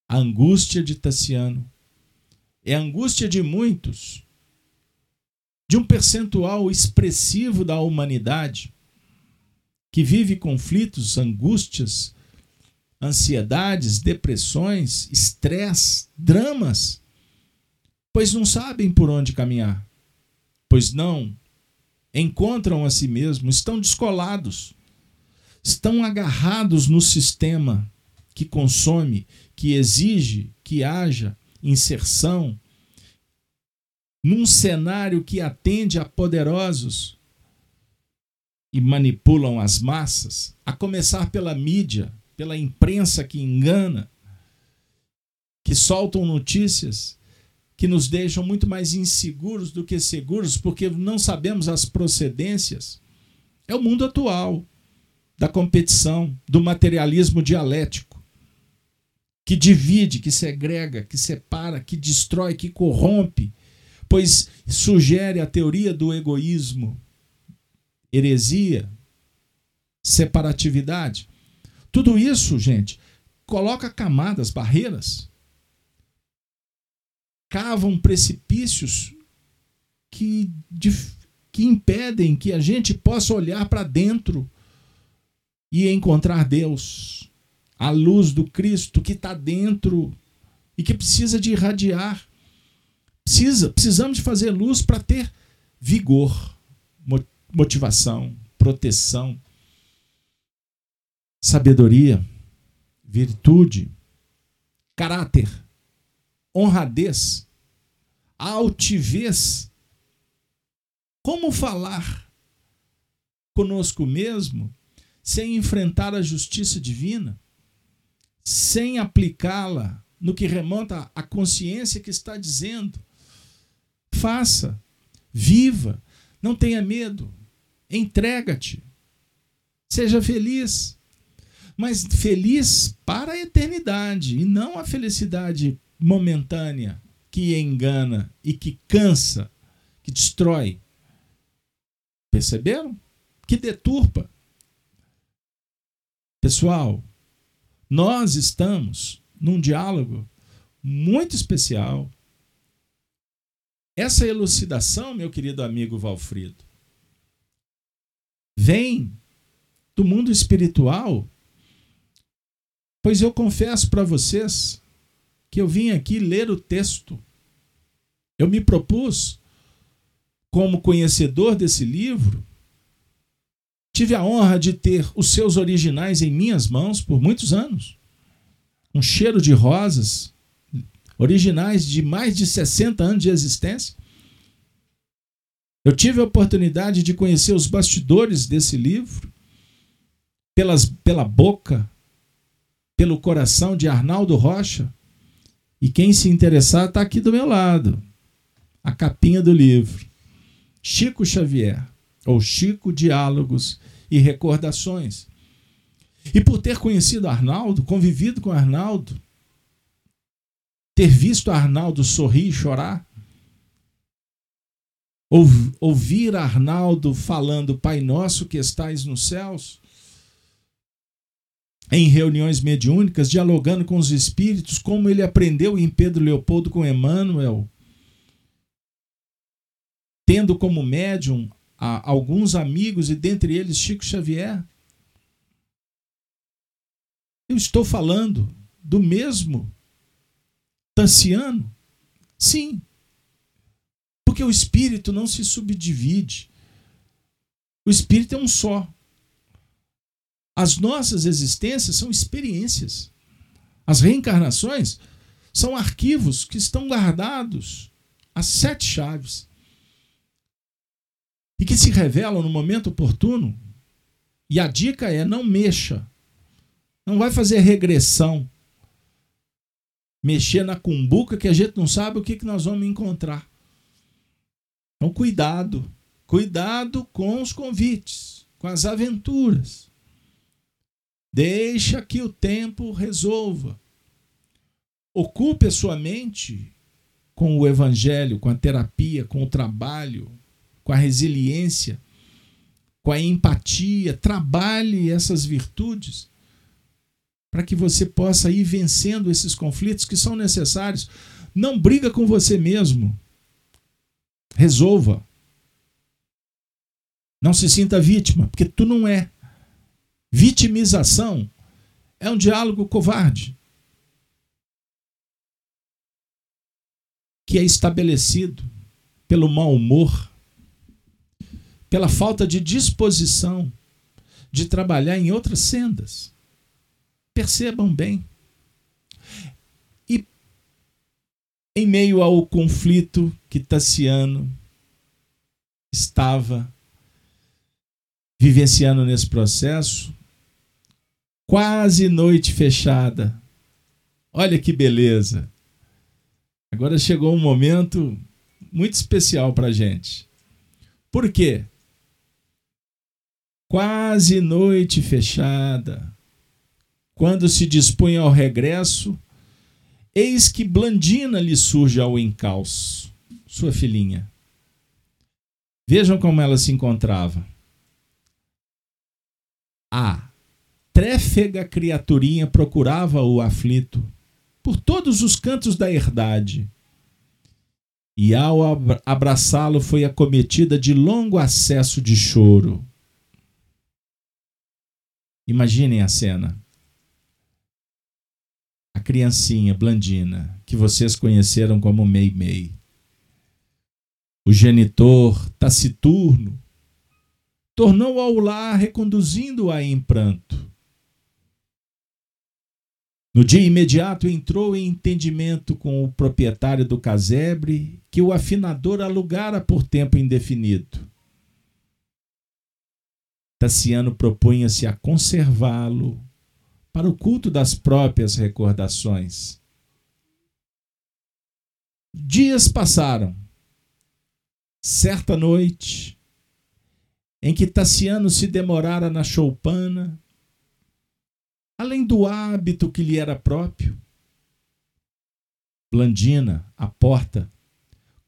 A angústia de Tassiano é a angústia de muitos, de um percentual expressivo da humanidade que vive conflitos, angústias, ansiedades, depressões, estresse, dramas, pois não sabem por onde caminhar, pois não encontram a si mesmos, estão descolados, estão agarrados no sistema que consome, que exige que haja inserção, num cenário que atende a poderosos e manipulam as massas, a começar pela mídia, pela imprensa que engana, que soltam notícias que nos deixam muito mais inseguros do que seguros, porque não sabemos as procedências. É o mundo atual da competição, do materialismo dialético, que divide, que segrega, que separa, que destrói, que corrompe, pois sugere a teoria do egoísmo, heresia, separatividade. Tudo isso, gente, coloca camadas, barreiras, cavam precipícios que, que impedem que a gente possa olhar para dentro e encontrar Deus, a luz do Cristo que está dentro e que precisa de irradiar. Precisa, precisamos de fazer luz para ter vigor, motivação, proteção sabedoria, virtude, caráter, honradez, altivez. Como falar conosco mesmo sem enfrentar a justiça divina, sem aplicá-la no que remonta à consciência que está dizendo? Faça, viva, não tenha medo, entrega-te, seja feliz mas feliz para a eternidade e não a felicidade momentânea que engana e que cansa, que destrói. Perceberam? Que deturpa. Pessoal, nós estamos num diálogo muito especial. Essa elucidação, meu querido amigo Valfrido, vem do mundo espiritual Pois eu confesso para vocês que eu vim aqui ler o texto. Eu me propus, como conhecedor desse livro, tive a honra de ter os seus originais em minhas mãos por muitos anos. Um cheiro de rosas, originais de mais de 60 anos de existência. Eu tive a oportunidade de conhecer os bastidores desse livro pelas, pela boca, pelo coração de Arnaldo Rocha. E quem se interessar está aqui do meu lado. A capinha do livro. Chico Xavier, ou Chico Diálogos e Recordações. E por ter conhecido Arnaldo, convivido com Arnaldo, ter visto Arnaldo sorrir e chorar, ouvir Arnaldo falando Pai Nosso que estais nos céus, em reuniões mediúnicas, dialogando com os espíritos, como ele aprendeu em Pedro Leopoldo com Emmanuel, tendo como médium a, alguns amigos e dentre eles Chico Xavier. Eu estou falando do mesmo Tanciano? Sim. Porque o espírito não se subdivide. O espírito é um só. As nossas existências são experiências. As reencarnações são arquivos que estão guardados as sete chaves e que se revelam no momento oportuno. E a dica é: não mexa, não vai fazer regressão, mexer na cumbuca que a gente não sabe o que, que nós vamos encontrar. Então, cuidado, cuidado com os convites, com as aventuras. Deixa que o tempo resolva. Ocupe a sua mente com o evangelho, com a terapia, com o trabalho, com a resiliência, com a empatia. Trabalhe essas virtudes para que você possa ir vencendo esses conflitos que são necessários. Não briga com você mesmo. Resolva. Não se sinta vítima, porque tu não é. Vitimização é um diálogo covarde que é estabelecido pelo mau humor, pela falta de disposição de trabalhar em outras sendas. Percebam bem. E em meio ao conflito que Tassiano estava vivenciando nesse processo, Quase noite fechada. Olha que beleza. Agora chegou um momento muito especial para gente. Por quê? Quase noite fechada. Quando se dispunha ao regresso, eis que Blandina lhe surge ao encalço, sua filhinha. Vejam como ela se encontrava. A tréfega criaturinha procurava o aflito por todos os cantos da herdade. E ao abraçá-lo foi acometida de longo acesso de choro. Imaginem a cena. A criancinha Blandina, que vocês conheceram como Mei Mei. O genitor taciturno tornou ao lar reconduzindo-a em pranto. No dia imediato entrou em entendimento com o proprietário do casebre que o afinador alugara por tempo indefinido. Tassiano propunha-se a conservá-lo para o culto das próprias recordações. Dias passaram. Certa noite, em que Tassiano se demorara na choupana, além do hábito que lhe era próprio. Blandina, à porta,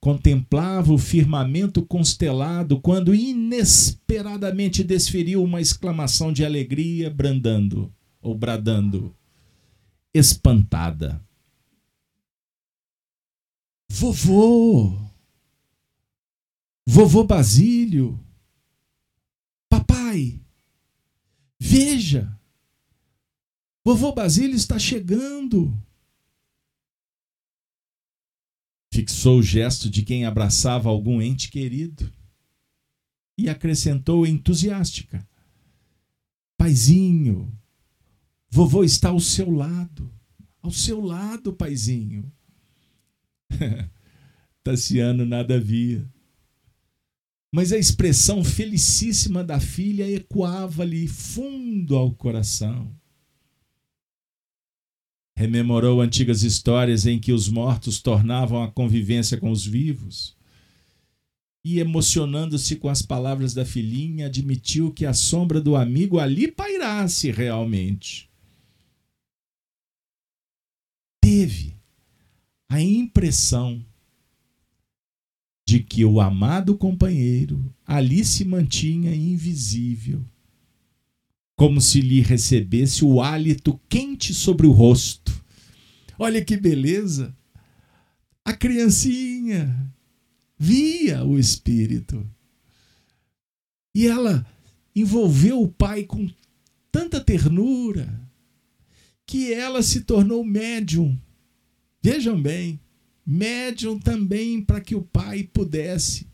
contemplava o firmamento constelado quando inesperadamente desferiu uma exclamação de alegria, brandando ou bradando, espantada. Vovô! Vovô Basílio! Papai! Veja! Vovô Basílio está chegando. Fixou o gesto de quem abraçava algum ente querido e acrescentou entusiástica: Paizinho, vovô está ao seu lado, ao seu lado, paizinho. Tassiano nada via. Mas a expressão felicíssima da filha ecoava-lhe fundo ao coração. Rememorou antigas histórias em que os mortos tornavam a convivência com os vivos. E, emocionando-se com as palavras da filhinha, admitiu que a sombra do amigo ali pairasse realmente. Teve a impressão de que o amado companheiro ali se mantinha invisível, como se lhe recebesse o hálito quente sobre o rosto. Olha que beleza! A criancinha via o espírito. E ela envolveu o pai com tanta ternura que ela se tornou médium. Vejam bem, médium também para que o pai pudesse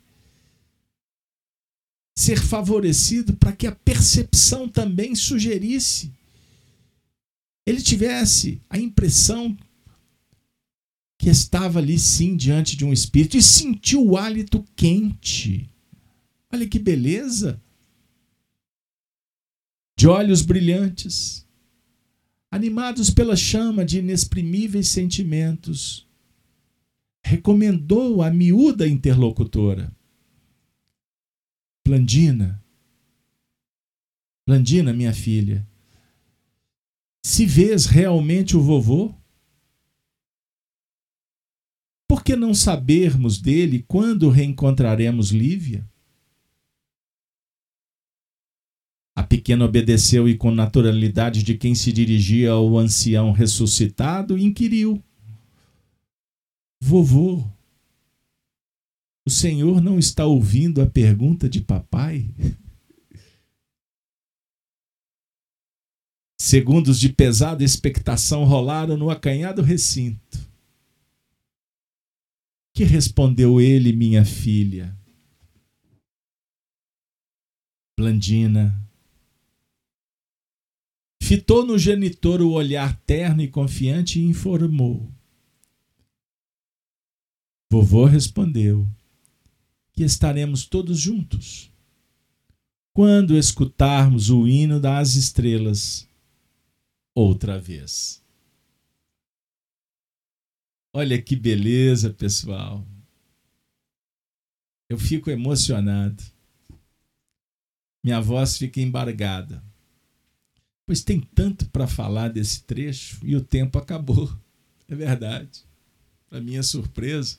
ser favorecido para que a percepção também sugerisse. Ele tivesse a impressão que estava ali sim diante de um espírito e sentiu o hálito quente. Olha que beleza! De olhos brilhantes, animados pela chama de inexprimíveis sentimentos, recomendou a miúda interlocutora. Blandina, Blandina, minha filha, se vês realmente o vovô, por que não sabermos dele quando reencontraremos Lívia? A pequena obedeceu e, com naturalidade de quem se dirigia ao ancião ressuscitado, inquiriu: Vovô, o senhor não está ouvindo a pergunta de papai? Segundos de pesada expectação rolaram no acanhado recinto. Que respondeu ele, minha filha? Blandina. Fitou no genitor o olhar terno e confiante e informou: Vovô respondeu que estaremos todos juntos quando escutarmos o hino das estrelas outra vez. Olha que beleza, pessoal. Eu fico emocionado. Minha voz fica embargada. Pois tem tanto para falar desse trecho e o tempo acabou. É verdade. Para minha surpresa.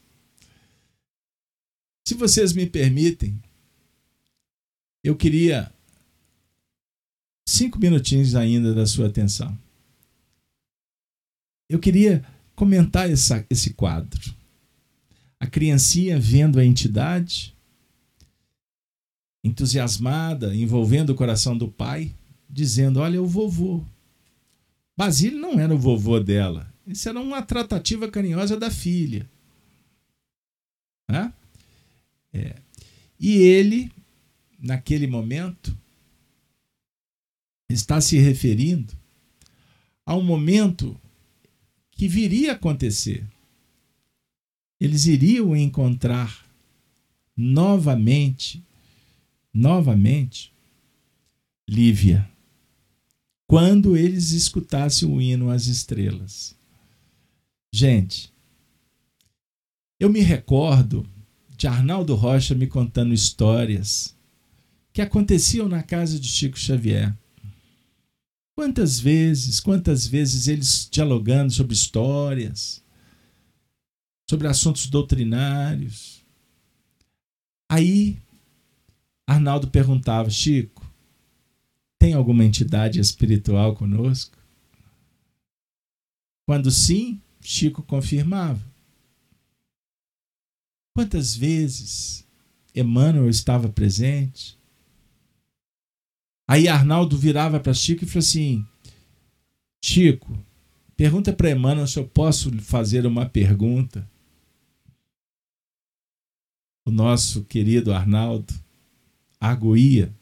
Se vocês me permitem, eu queria cinco minutinhos ainda da sua atenção. Eu queria comentar essa, esse quadro. A criancinha vendo a entidade, entusiasmada, envolvendo o coração do pai, dizendo: Olha, o vovô. Basílio não era o vovô dela. Isso era uma tratativa carinhosa da filha. Né? É. E ele, naquele momento, está se referindo a um momento que viria a acontecer. Eles iriam encontrar novamente, novamente, Lívia, quando eles escutassem o hino às estrelas. Gente, eu me recordo de Arnaldo Rocha me contando histórias que aconteciam na casa de Chico Xavier. Quantas vezes, quantas vezes eles dialogando sobre histórias, sobre assuntos doutrinários. Aí Arnaldo perguntava: Chico, tem alguma entidade espiritual conosco? Quando sim, Chico confirmava. Quantas vezes Emmanuel estava presente? Aí Arnaldo virava para Chico e falou assim: Chico, pergunta para Emmanuel se eu posso fazer uma pergunta. o nosso querido Arnaldo arguía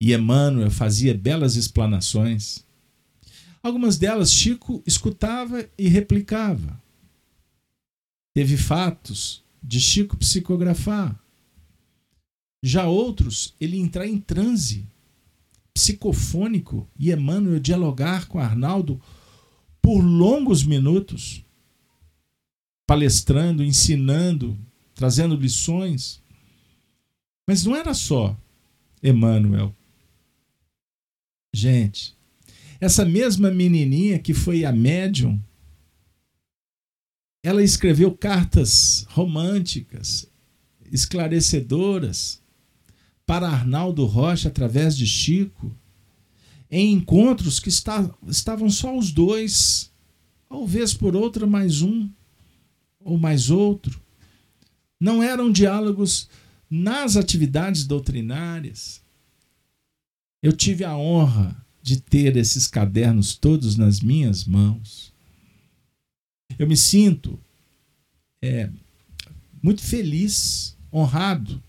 e Emmanuel fazia belas explanações. Algumas delas Chico escutava e replicava. Teve fatos de Chico psicografar. Já outros, ele entrar em transe psicofônico e Emmanuel dialogar com Arnaldo por longos minutos, palestrando, ensinando, trazendo lições. Mas não era só Emmanuel. Gente, essa mesma menininha que foi a médium, ela escreveu cartas românticas, esclarecedoras para Arnaldo Rocha através de Chico, em encontros que está, estavam só os dois, ou vez por outra mais um ou mais outro. Não eram diálogos nas atividades doutrinárias. Eu tive a honra de ter esses cadernos todos nas minhas mãos. Eu me sinto é, muito feliz, honrado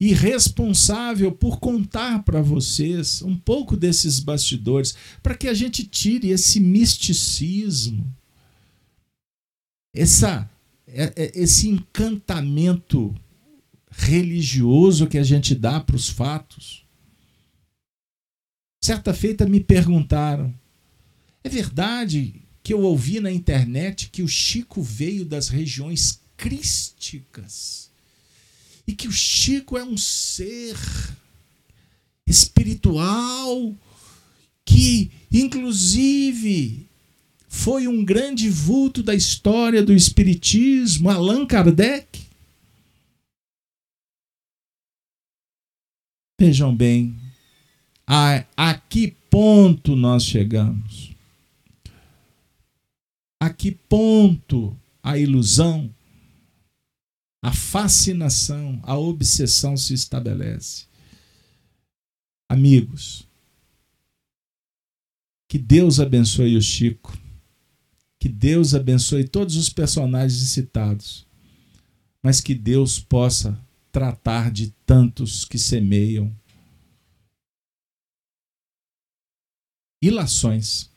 e responsável por contar para vocês um pouco desses bastidores, para que a gente tire esse misticismo, essa, é, é, esse encantamento religioso que a gente dá para os fatos. Certa feita me perguntaram: é verdade que eu ouvi na internet que o Chico veio das regiões crísticas? e que o Chico é um ser espiritual que, inclusive, foi um grande vulto da história do Espiritismo, Allan Kardec. Vejam bem, a, a que ponto nós chegamos? A que ponto a ilusão a fascinação, a obsessão se estabelece. Amigos, que Deus abençoe o Chico, que Deus abençoe todos os personagens citados, mas que Deus possa tratar de tantos que semeiam ilações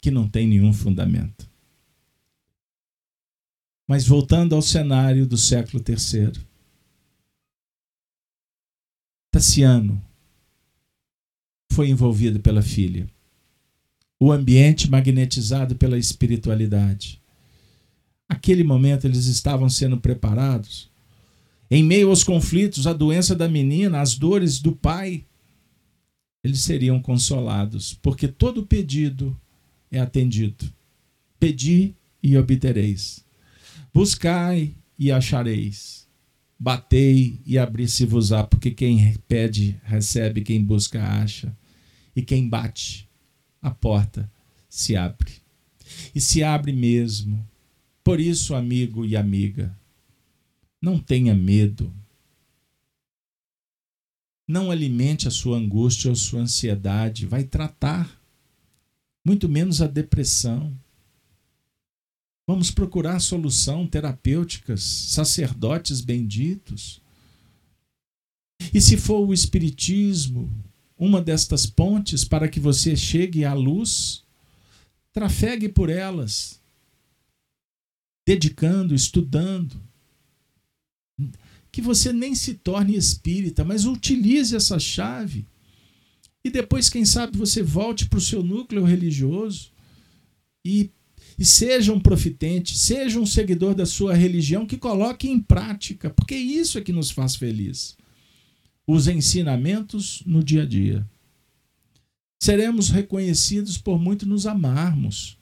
que não têm nenhum fundamento. Mas voltando ao cenário do século III. Tassiano foi envolvido pela filha. O ambiente magnetizado pela espiritualidade. Aquele momento eles estavam sendo preparados. Em meio aos conflitos, a doença da menina, as dores do pai, eles seriam consolados, porque todo pedido é atendido. Pedi e obtereis. Buscai e achareis. Batei e abri-se-vos-á, porque quem pede, recebe, quem busca, acha. E quem bate, a porta se abre. E se abre mesmo. Por isso, amigo e amiga, não tenha medo. Não alimente a sua angústia ou sua ansiedade. Vai tratar. Muito menos a depressão Vamos procurar solução terapêuticas, sacerdotes benditos. E se for o Espiritismo, uma destas pontes para que você chegue à luz, trafegue por elas, dedicando, estudando. Que você nem se torne espírita, mas utilize essa chave. E depois, quem sabe, você volte para o seu núcleo religioso e e seja um profitente, seja um seguidor da sua religião que coloque em prática, porque isso é que nos faz feliz. Os ensinamentos no dia a dia. Seremos reconhecidos por muito nos amarmos.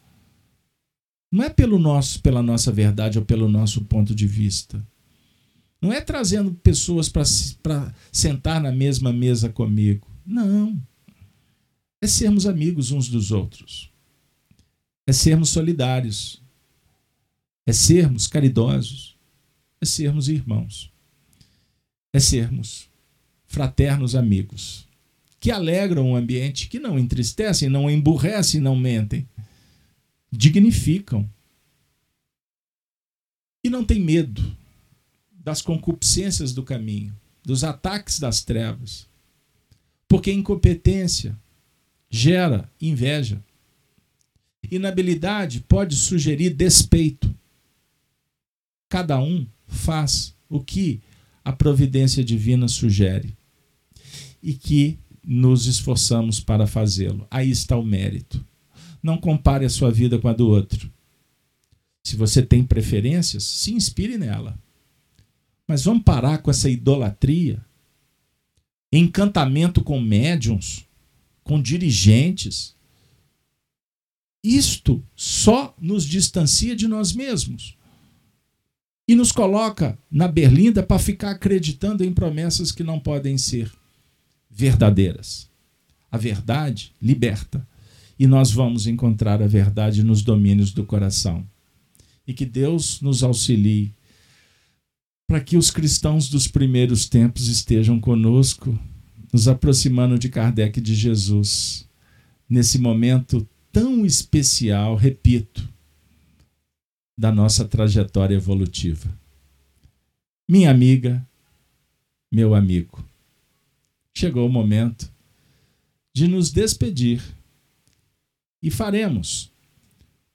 Não é pelo nosso, pela nossa verdade ou pelo nosso ponto de vista. Não é trazendo pessoas para sentar na mesma mesa comigo. Não. É sermos amigos uns dos outros é sermos solidários, é sermos caridosos, é sermos irmãos, é sermos fraternos amigos, que alegram o ambiente, que não entristecem, não emburrecem, não mentem, dignificam. E não tem medo das concupiscências do caminho, dos ataques das trevas. Porque incompetência gera inveja. Inabilidade pode sugerir despeito. Cada um faz o que a providência divina sugere e que nos esforçamos para fazê-lo. Aí está o mérito. Não compare a sua vida com a do outro. Se você tem preferências, se inspire nela. Mas vamos parar com essa idolatria, encantamento com médiums, com dirigentes. Isto só nos distancia de nós mesmos e nos coloca na berlinda para ficar acreditando em promessas que não podem ser verdadeiras. A verdade liberta e nós vamos encontrar a verdade nos domínios do coração. E que Deus nos auxilie para que os cristãos dos primeiros tempos estejam conosco, nos aproximando de Kardec e de Jesus, nesse momento tão especial, repito, da nossa trajetória evolutiva. Minha amiga, meu amigo, chegou o momento de nos despedir e faremos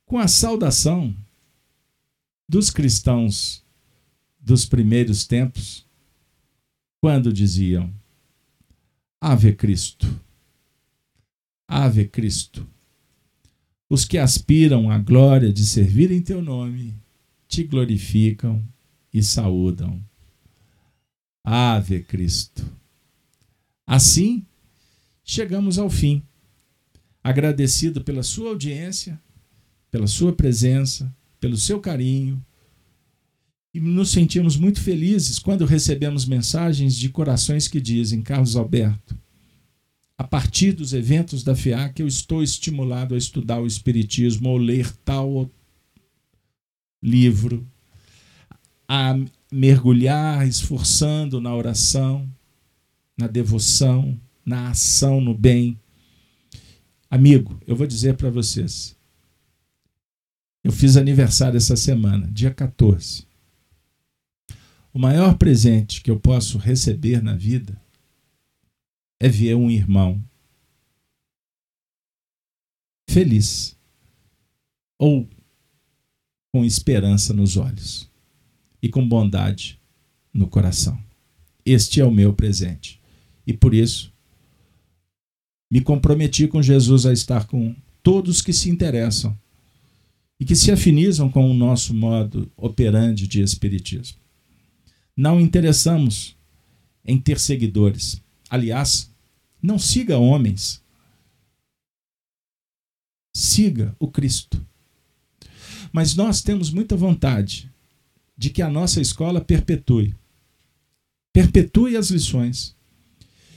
com a saudação dos cristãos dos primeiros tempos, quando diziam: Ave Cristo, Ave Cristo. Os que aspiram à glória de servir em teu nome te glorificam e saúdam. Ave Cristo. Assim, chegamos ao fim. Agradecido pela sua audiência, pela sua presença, pelo seu carinho. E nos sentimos muito felizes quando recebemos mensagens de corações que dizem: Carlos Alberto, a partir dos eventos da FIAC, eu estou estimulado a estudar o Espiritismo ou ler tal livro, a mergulhar esforçando na oração, na devoção, na ação no bem. Amigo, eu vou dizer para vocês. Eu fiz aniversário essa semana, dia 14. O maior presente que eu posso receber na vida é ver um irmão feliz ou com esperança nos olhos e com bondade no coração. Este é o meu presente. E por isso me comprometi com Jesus a estar com todos que se interessam e que se afinizam com o nosso modo operante de espiritismo. Não interessamos em ter seguidores. Aliás, não siga homens. Siga o Cristo. Mas nós temos muita vontade de que a nossa escola perpetue. Perpetue as lições.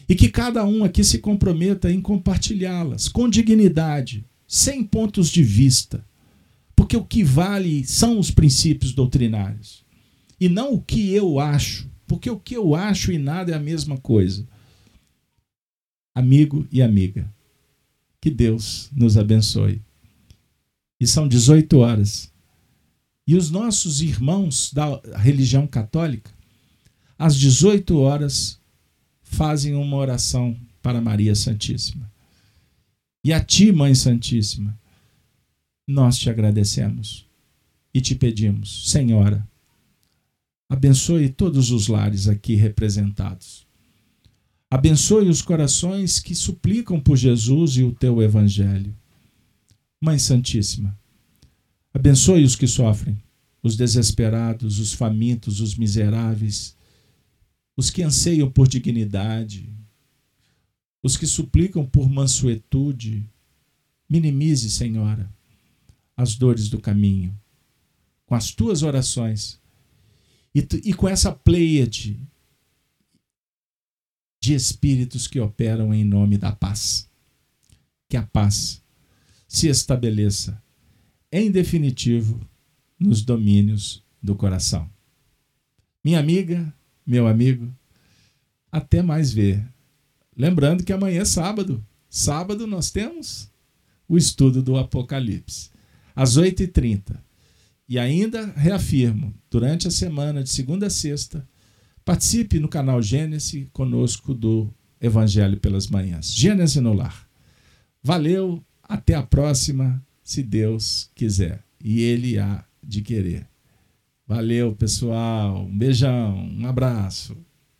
E que cada um aqui se comprometa em compartilhá-las com dignidade, sem pontos de vista. Porque o que vale são os princípios doutrinários. E não o que eu acho. Porque o que eu acho e nada é a mesma coisa amigo e amiga. Que Deus nos abençoe. E são 18 horas. E os nossos irmãos da religião católica, às 18 horas, fazem uma oração para Maria Santíssima. E a ti, Mãe Santíssima, nós te agradecemos e te pedimos, Senhora, abençoe todos os lares aqui representados Abençoe os corações que suplicam por Jesus e o teu evangelho. Mãe Santíssima, abençoe os que sofrem, os desesperados, os famintos, os miseráveis, os que anseiam por dignidade, os que suplicam por mansuetude. Minimize, Senhora, as dores do caminho, com as tuas orações e, e com essa pleiade de espíritos que operam em nome da paz. Que a paz se estabeleça, em definitivo, nos domínios do coração. Minha amiga, meu amigo, até mais ver. Lembrando que amanhã é sábado. Sábado nós temos o estudo do Apocalipse, às 8h30. E ainda reafirmo, durante a semana de segunda a sexta, participe no canal Gênesis conosco do Evangelho pelas Manhãs. Gênesis no Lar. Valeu, até a próxima, se Deus quiser. E Ele há de querer. Valeu, pessoal. Um beijão, um abraço.